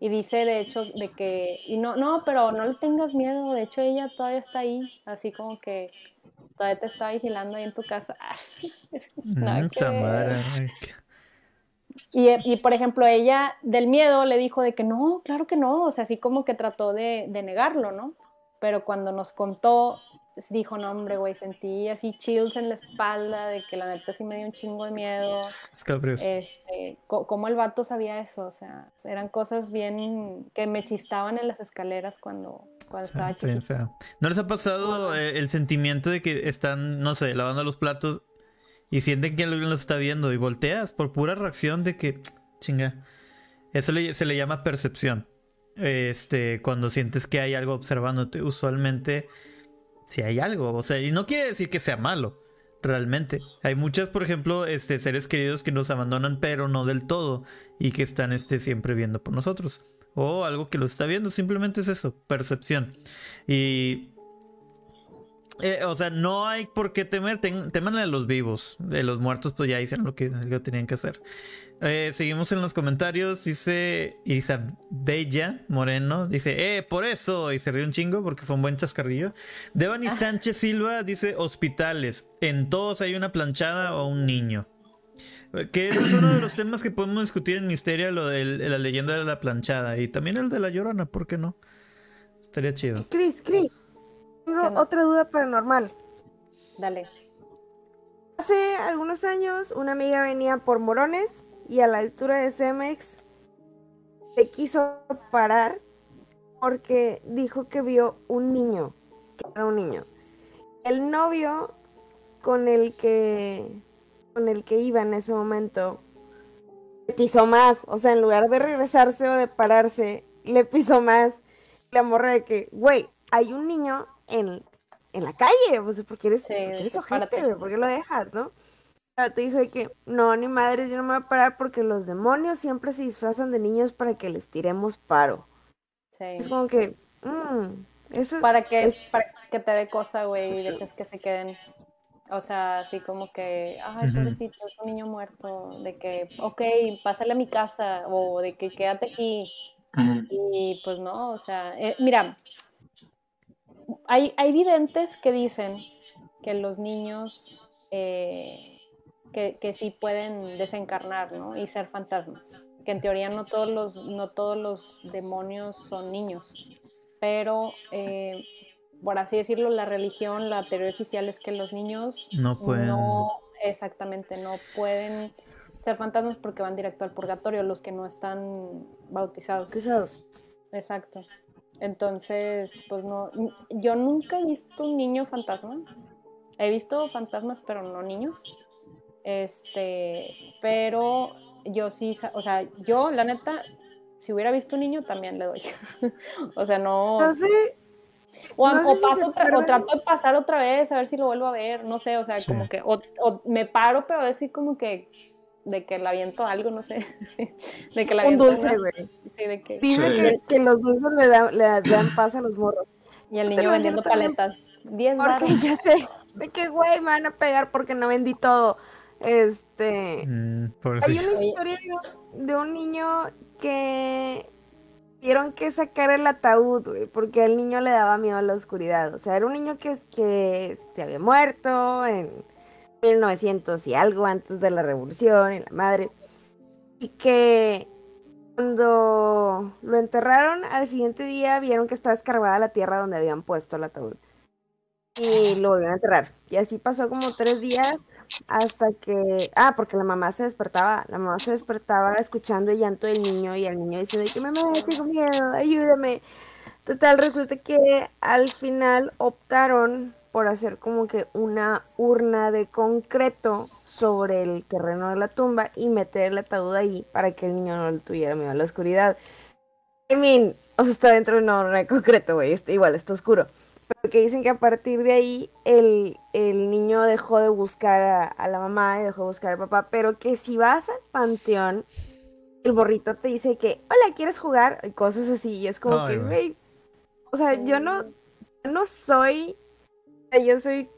Y dice de hecho de que, y no, no, pero no le tengas miedo, de hecho ella todavía está ahí, así como que todavía te está vigilando ahí en tu casa. Nada
Mm,
que Y, y, por ejemplo, ella del miedo le dijo de que no, claro que no, o sea, así como que trató de, de negarlo, ¿no? Pero cuando nos contó, dijo, no, hombre, güey, sentí así chills en la espalda, de que la neta sí me dio un chingo de miedo.
escalofríos.
Este, ¿Cómo el vato sabía eso? O sea, eran cosas bien que me chistaban en las escaleras cuando, cuando estaba chiquita.
¿No les ha pasado eh, el sentimiento de que están, no sé, lavando los platos y sienten que alguien los está viendo y volteas por pura reacción de que, chinga, eso le- se le llama percepción. Este, cuando sientes que hay algo observándote, usualmente si hay algo, o sea, y no quiere decir que sea malo, realmente. Hay muchas, por ejemplo, este, seres queridos que nos abandonan, pero no del todo, y que están este, siempre viendo por nosotros. O algo que los está viendo, simplemente es eso, percepción. Y eh, o sea, no hay por qué temer, teman a los vivos. De los muertos, pues ya hicieron lo que, lo tenían que hacer. Eh, seguimos en los comentarios. Dice Isabella Moreno. Dice, eh, por eso. Y se ríe un chingo porque fue un buen chascarrillo. Devani ah. Sánchez Silva dice, hospitales. En todos hay una planchada o un niño. Que ese es uno de los temas que podemos discutir en Misterio, lo de la leyenda de la planchada. Y también el de la llorona, ¿por qué no? Estaría chido.
Chris, Chris. Tengo otra duda paranormal.
Dale.
Hace algunos años una amiga venía por Morones y a la altura de Cemex se quiso parar porque dijo que vio un niño, que era un niño. El novio con el que con el que iba en ese momento le pisó más, o sea, en lugar de regresarse o de pararse, le pisó más. La morra de que, güey, hay un niño en, la calle, pues, porque eres, sí, porque eres ojete, ¿por qué lo dejas, no? Pero te dijo que, no, ni madres, yo no me voy a parar porque los demonios siempre se disfrazan de niños para que les tiremos paro. Sí. Es como que, mmm, eso
para que, es... para que te dé cosa, güey, y dejes que se queden. O sea, así como que, ay, pobrecito, es un niño muerto, de que, ok, pásale a mi casa, o de que quédate aquí. Y pues no, o sea, eh, mira, hay, hay videntes que dicen que los niños eh, que, que, sí pueden desencarnar ¿no? y ser fantasmas. Que en teoría no todos los, no todos los demonios son niños. Pero, eh, por así decirlo, la religión, la teoría oficial es que los niños
no pueden.
No, exactamente, no pueden ser fantasmas porque van directo al purgatorio, los que no están bautizados.
Bautizados.
Exacto. Entonces, pues no, yo nunca he visto un niño fantasma. He visto fantasmas, pero no niños. Este, pero yo sí, o sea, yo la neta, si hubiera visto un niño también le doy. o sea, no.
No sé.
O, paso otra, o trato de pasar otra vez a ver si lo vuelvo a ver, no sé, o sea, como que, o, o, me paro, pero decir como que de que le aviento algo, no sé. de que la
Un dulce, güey. Sí, de que... Dime que, los dulces le, le, dan paz a los morros.
Y el niño vendiendo paletas. 10
Porque ya sé, de que, güey, me van a pegar porque no vendí todo. Este... Mm, hay una historia de un, niño que tuvieron que sacar el ataúd, güey, porque el niño le daba miedo a la oscuridad. O sea, era un niño que, que se había muerto en 1900 y algo antes de la revolución y la madre. Y que cuando lo enterraron, al siguiente día vieron que estaba escarbada la tierra donde habían puesto el ataúd. Y lo volvieron a enterrar. Y así pasó como tres días hasta que... Ah, porque la mamá se despertaba. La mamá se despertaba escuchando el llanto del niño y el niño dice que mamá, tengo miedo, ayúdame. Total, resulta que al final optaron por hacer como que una urna de concreto sobre el terreno de la tumba y meter el ataúd ahí para que el niño no le tuviera miedo a la oscuridad. I mean, o sea, está dentro de una urna de concreto, güey, igual está oscuro. Pero que dicen que a partir de ahí el, el niño dejó de buscar a, la mamá y dejó de buscar al papá, pero que si vas al panteón, el borrito te dice que, hola, ¿quieres jugar? Y cosas así, y es como que, güey, o sea, yo no, no soy yo soy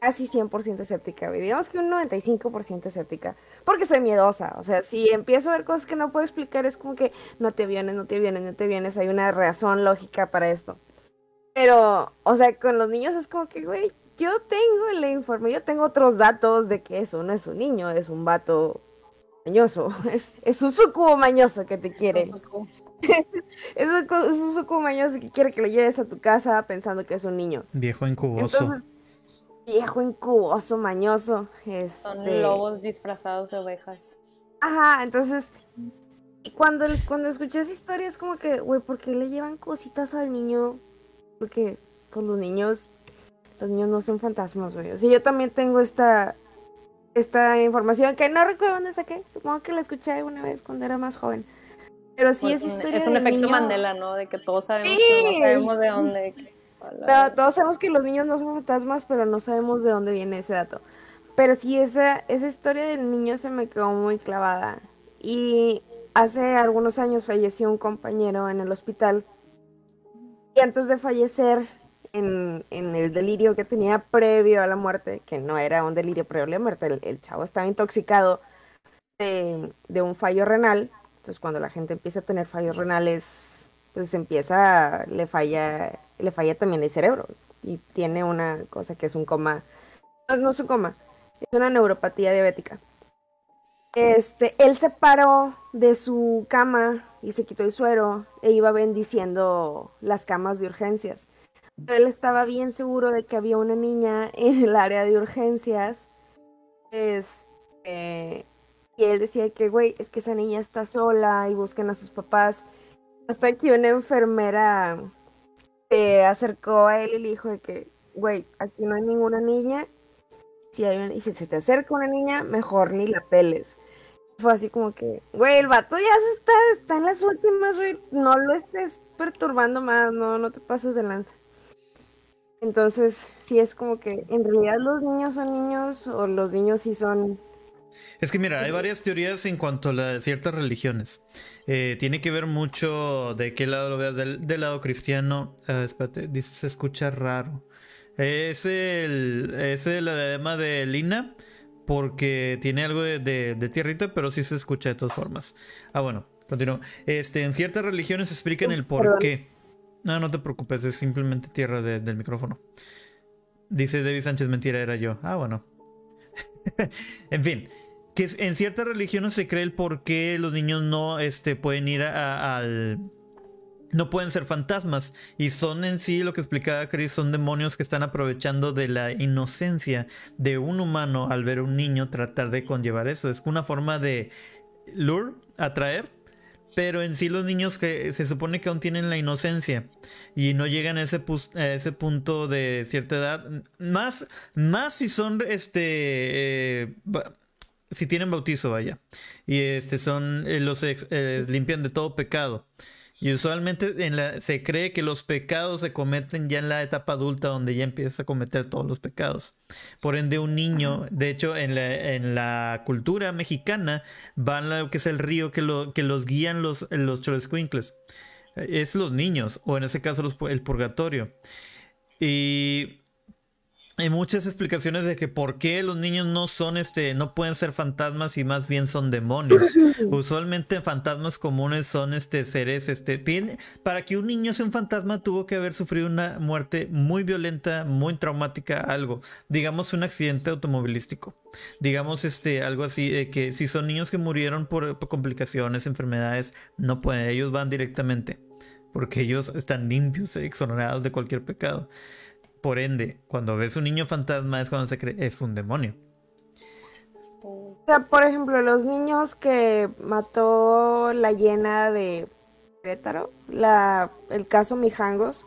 casi 100% escéptica, Digamos que un 95% escéptica. Porque soy miedosa. O sea, si empiezo a ver cosas que no puedo explicar, es como que no te vienes, no te vienes, no te vienes. Hay una razón lógica para esto. Pero, o sea, con los niños es como que, güey, yo tengo el informe, yo tengo otros datos de que eso no es un niño, es un vato mañoso. Es, es un sucubo mañoso que te quiere. Es, es, un, sucubo mañoso que quiere que lo lleves a tu casa pensando que es un niño.
Viejo incuboso
viejo incuboso, mañoso.
Son este lobos disfrazados de ovejas.
Ajá, entonces, cuando, cuando escuché esa historia es como que, güey, ¿por qué le llevan cositas al niño? Porque, pues los niños, los niños no son fantasmas, güey. O sea, yo también tengo esta, esta información que no recuerdo dónde saqué. Supongo que la escuché alguna vez cuando era más joven. Pero sí pues es historia.
Es un efecto Mandela, ¿no? De que todos sabemos, que no sabemos de dónde
todos sabemos que los niños no son fantasmas, pero no sabemos de dónde viene ese dato. Pero sí, esa, esa historia del niño se me quedó muy clavada. Y hace algunos años falleció un compañero en el hospital. Y antes de fallecer, en, en el delirio que tenía previo a la muerte, que no era un delirio previo a la muerte, el, el chavo estaba intoxicado de, de un fallo renal. Entonces cuando la gente empieza a tener fallos renales, pues empieza, le falla, le falla también el cerebro. Y tiene una cosa que es un coma, no, no es un coma, es una neuropatía diabética. Este, él se paró de su cama y se quitó el suero e iba bendiciendo las camas de urgencias. Pero él estaba bien seguro de que había una niña en el área de urgencias. Este, y él decía que, güey, es que esa niña está sola y busquen a sus papás. Hasta que una enfermera se acercó a él y le dijo de que, güey, aquí no hay ninguna niña. Si hay y si se te acerca una niña, mejor ni la peles. Fue así como que, güey, el vato ya se está, está en las últimas, güey. No lo estés perturbando más, no, no te pases de lanza. Entonces, sí es como que en realidad los niños son niños o los niños sí son
Es que mira, hay varias teorías en cuanto a la- ciertas religiones. Eh, tiene que ver mucho de qué lado lo veas. Del, del lado cristiano, ah, espérate, dice se escucha raro. Es el, es el adema de Lina porque tiene algo de, de- de tierrita, pero sí se escucha de todas formas. Ah, bueno, continúo. Este, en ciertas religiones explican el por qué. No, no te preocupes, es simplemente tierra de- del micrófono. Dice David Sánchez, mentira, era yo. Ah, bueno. en fin, que en ciertas religiones se cree el por qué los niños no este, pueden ir al... No pueden ser fantasmas. Y son en sí, lo que explicaba Chris, son demonios que están aprovechando de la inocencia de un humano al ver a un niño tratar de conllevar eso. Es una forma de lure, atraer. Pero en sí los niños que se supone que aún tienen la inocencia y no llegan a ese, a ese punto de cierta edad. Más, más si son este eh, si tienen bautizo, vaya. Y este son eh, los ex- eh, limpian de todo pecado. Y usualmente en la, se cree que los pecados se cometen ya en la etapa adulta donde ya empiezas a cometer todos los pecados. Por ende, un niño, de hecho, en la, en la cultura mexicana, van a lo que es el río que, lo, que los guían los, los cholescuincles. Es los niños, o en ese caso los el purgatorio. Y hay muchas explicaciones de que por qué los niños no son este, no pueden ser fantasmas y más bien son demonios. Usualmente fantasmas comunes son este seres, este, tiene, para que un niño sea un fantasma tuvo que haber sufrido una muerte muy violenta, muy traumática, algo, digamos un accidente automovilístico, digamos este, algo así, de que si son niños que murieron por, por complicaciones, enfermedades, no pueden, ellos van directamente, porque ellos están limpios, eh, exonerados de cualquier pecado. Por ende, cuando ves un niño fantasma es cuando se cree es un demonio.
O sea, por ejemplo, los niños que mató la llena de Querétaro, la, el caso Mijangos,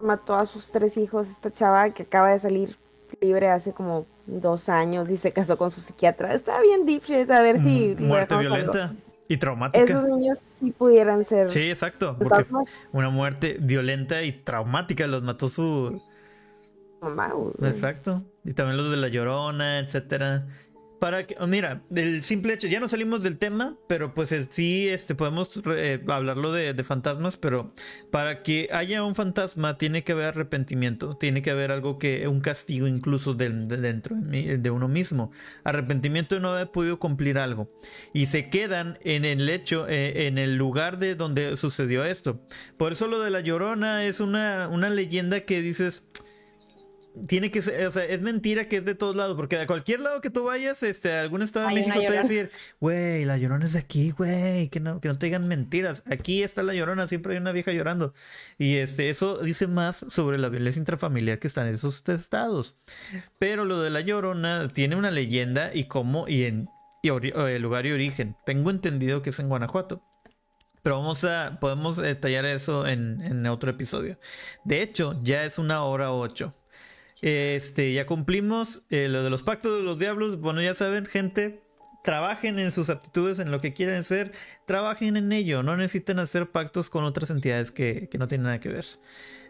mató a sus tres hijos, esta chava que acaba de salir libre hace como dos años y se casó con su psiquiatra. Está bien deep shit, a ver si...
Mm, Muerte
algo.
violenta y traumática.
Esos niños sí pudieran ser...
Sí, exacto, porque una muerte violenta y traumática los mató su Exacto. Y también los de la llorona, etcétera. Para que, mira, el simple hecho, ya no salimos del tema, pero pues sí, este, podemos eh, hablarlo de, de fantasmas, pero para que haya un fantasma tiene que haber arrepentimiento, tiene que haber algo que, un castigo incluso de, dentro de uno mismo. Arrepentimiento de no haber podido cumplir algo. Y se quedan en el hecho, eh, en el lugar de donde sucedió esto. Por eso lo de la llorona es una, una leyenda que dices, tiene que ser, o sea, es mentira que es de todos lados, porque de cualquier lado que tú vayas, este, algún estado de México te va a decir, güey, la llorona es de aquí, güey, que no, que no te digan mentiras. Aquí está la llorona, siempre hay una vieja llorando. Y este, eso dice más sobre la violencia intrafamiliar que está en esos estados. Pero lo de la llorona tiene una leyenda y cómo, y en y eh, lugar y origen. Tengo entendido que es en Guanajuato. Pero vamos a, podemos detallar eso en, en otro episodio. De hecho, ya es una hora ocho. Este, ya cumplimos eh, lo de los pactos de los diablos. Bueno, ya saben, gente, trabajen en sus aptitudes, en lo que quieran ser, trabajen en ello. No necesitan hacer pactos con otras entidades que, que no tienen nada que ver.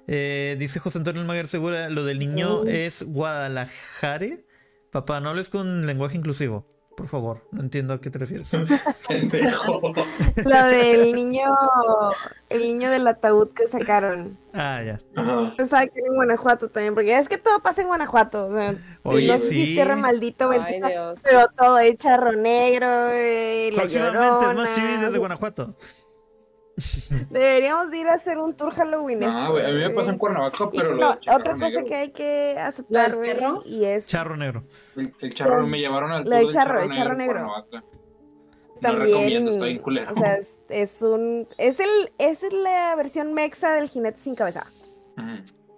Eh, dice José Antonio Almaguer Segura, lo del niño es Guadalajara. Papá, no hables con lenguaje inclusivo. Por favor. No entiendo a qué te refieres.
Pendejo.
Lo del niño, el niño del ataúd que sacaron.
Ah, ya.
Ajá.
Pensaba que era en Guanajuato también, porque es que todo pasa en Guanajuato. o sea,
Oye,
no sé si
sí.
es tierra maldito,
Ay,
bendita,
Dios.
pero todo es charro negro, eh, la
Próximamente es más chivis
Llorona.
desde Guanajuato.
Deberíamos de ir a hacer un tour Halloween.
No, güey, a mí me pasa en Cuernavaca, pero lo
no,
charro
otra cosa
negro,
que hay que aceptar,
¿Lo
güey, y es
Charro negro.
El, el charro, me llevaron al
Lo
tour
del charro, el charro
negro.
negro.
No
también,
recomiendo, está bien culero.
o sea, es, es un, es el, es la versión mexa del jinete sin cabeza.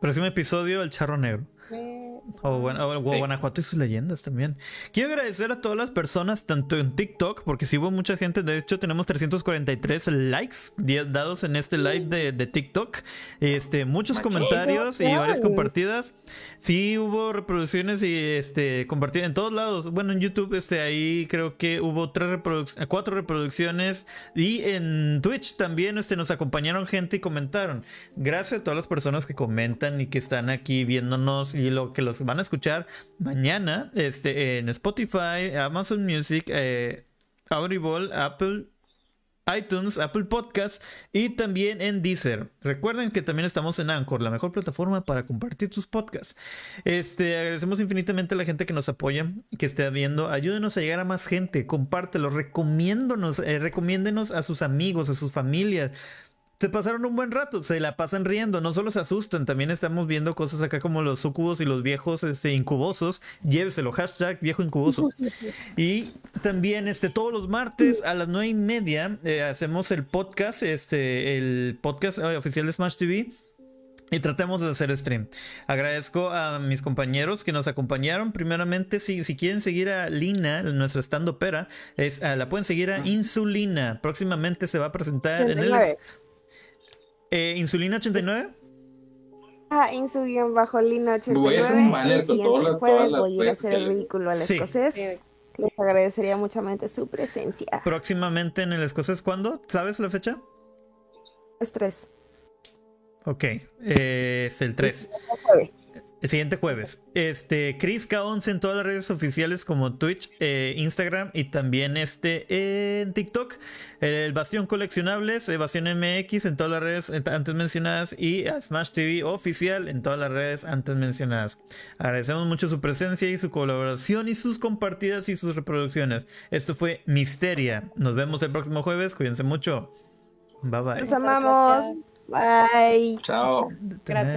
Próximo episodio, el charro negro.
Eh,
O, Guan- o
Sí.
Guanajuato y sus leyendas también. Quiero agradecer a todas las personas, tanto en TikTok, porque si hubo mucha gente, de hecho tenemos 343 likes dados en este live de, de TikTok, este, muchos comentarios y varias compartidas. Sí hubo reproducciones y este compartidas en todos lados. Bueno, en YouTube este ahí creo que hubo tres reproduc- cuatro reproducciones y en Twitch también este nos acompañaron gente y comentaron. Gracias a todas las personas que comentan y que están aquí viéndonos y lo que los van a escuchar mañana este en Spotify, Amazon Music, eh, Audible, Apple iTunes, Apple Podcast y también en Deezer. Recuerden que también estamos en Anchor, la mejor plataforma para compartir tus podcasts. Este, agradecemos infinitamente a la gente que nos apoya, que esté viendo. Ayúdenos a llegar a más gente, compártelo, recomiéndonos, eh, recomiéndenos a sus amigos, a sus familias. Se pasaron un buen rato, se la pasan riendo, no solo se asustan, también estamos viendo cosas acá como los sucubos y los viejos este, incubosos. Lléveselo, hashtag viejo incuboso. Y también este, todos los martes a las nueve y media eh, hacemos el podcast, este, el podcast eh, oficial de Smash TV. Y tratemos de hacer stream. Agradezco a mis compañeros que nos acompañaron. Primeramente, si, si quieren seguir a Lina, nuestra stand pera, es, ah, la pueden seguir a Insulina. Próximamente se va a presentar en el...
89.
Eh, Insulina 89.
Ah, guion bajo Lina 89.
Voy a hacer un banner
el
con todas las- todas las
voy a ir a
redes
hacer el ridículo al
Sí.
escocés. Les agradecería muchamente su presencia.
Próximamente en el Escocés. ¿Cuándo? ¿Sabes la fecha?
Estrés.
Ok. eh, es el 3.
Jueves.
El siguiente jueves. Este, Chris K11 en todas las redes oficiales como Twitch, eh, Instagram y también este en TikTok. El Bastión Coleccionables, eh, Bastión MX en todas las redes antes mencionadas y a Smash TV oficial en todas las redes antes mencionadas. Agradecemos mucho su presencia y su colaboración y sus compartidas y sus reproducciones. Esto fue Misteria. Nos vemos el próximo jueves. Cuídense mucho. Bye bye.
Los amamos. Bye.
Chao.
Gracias.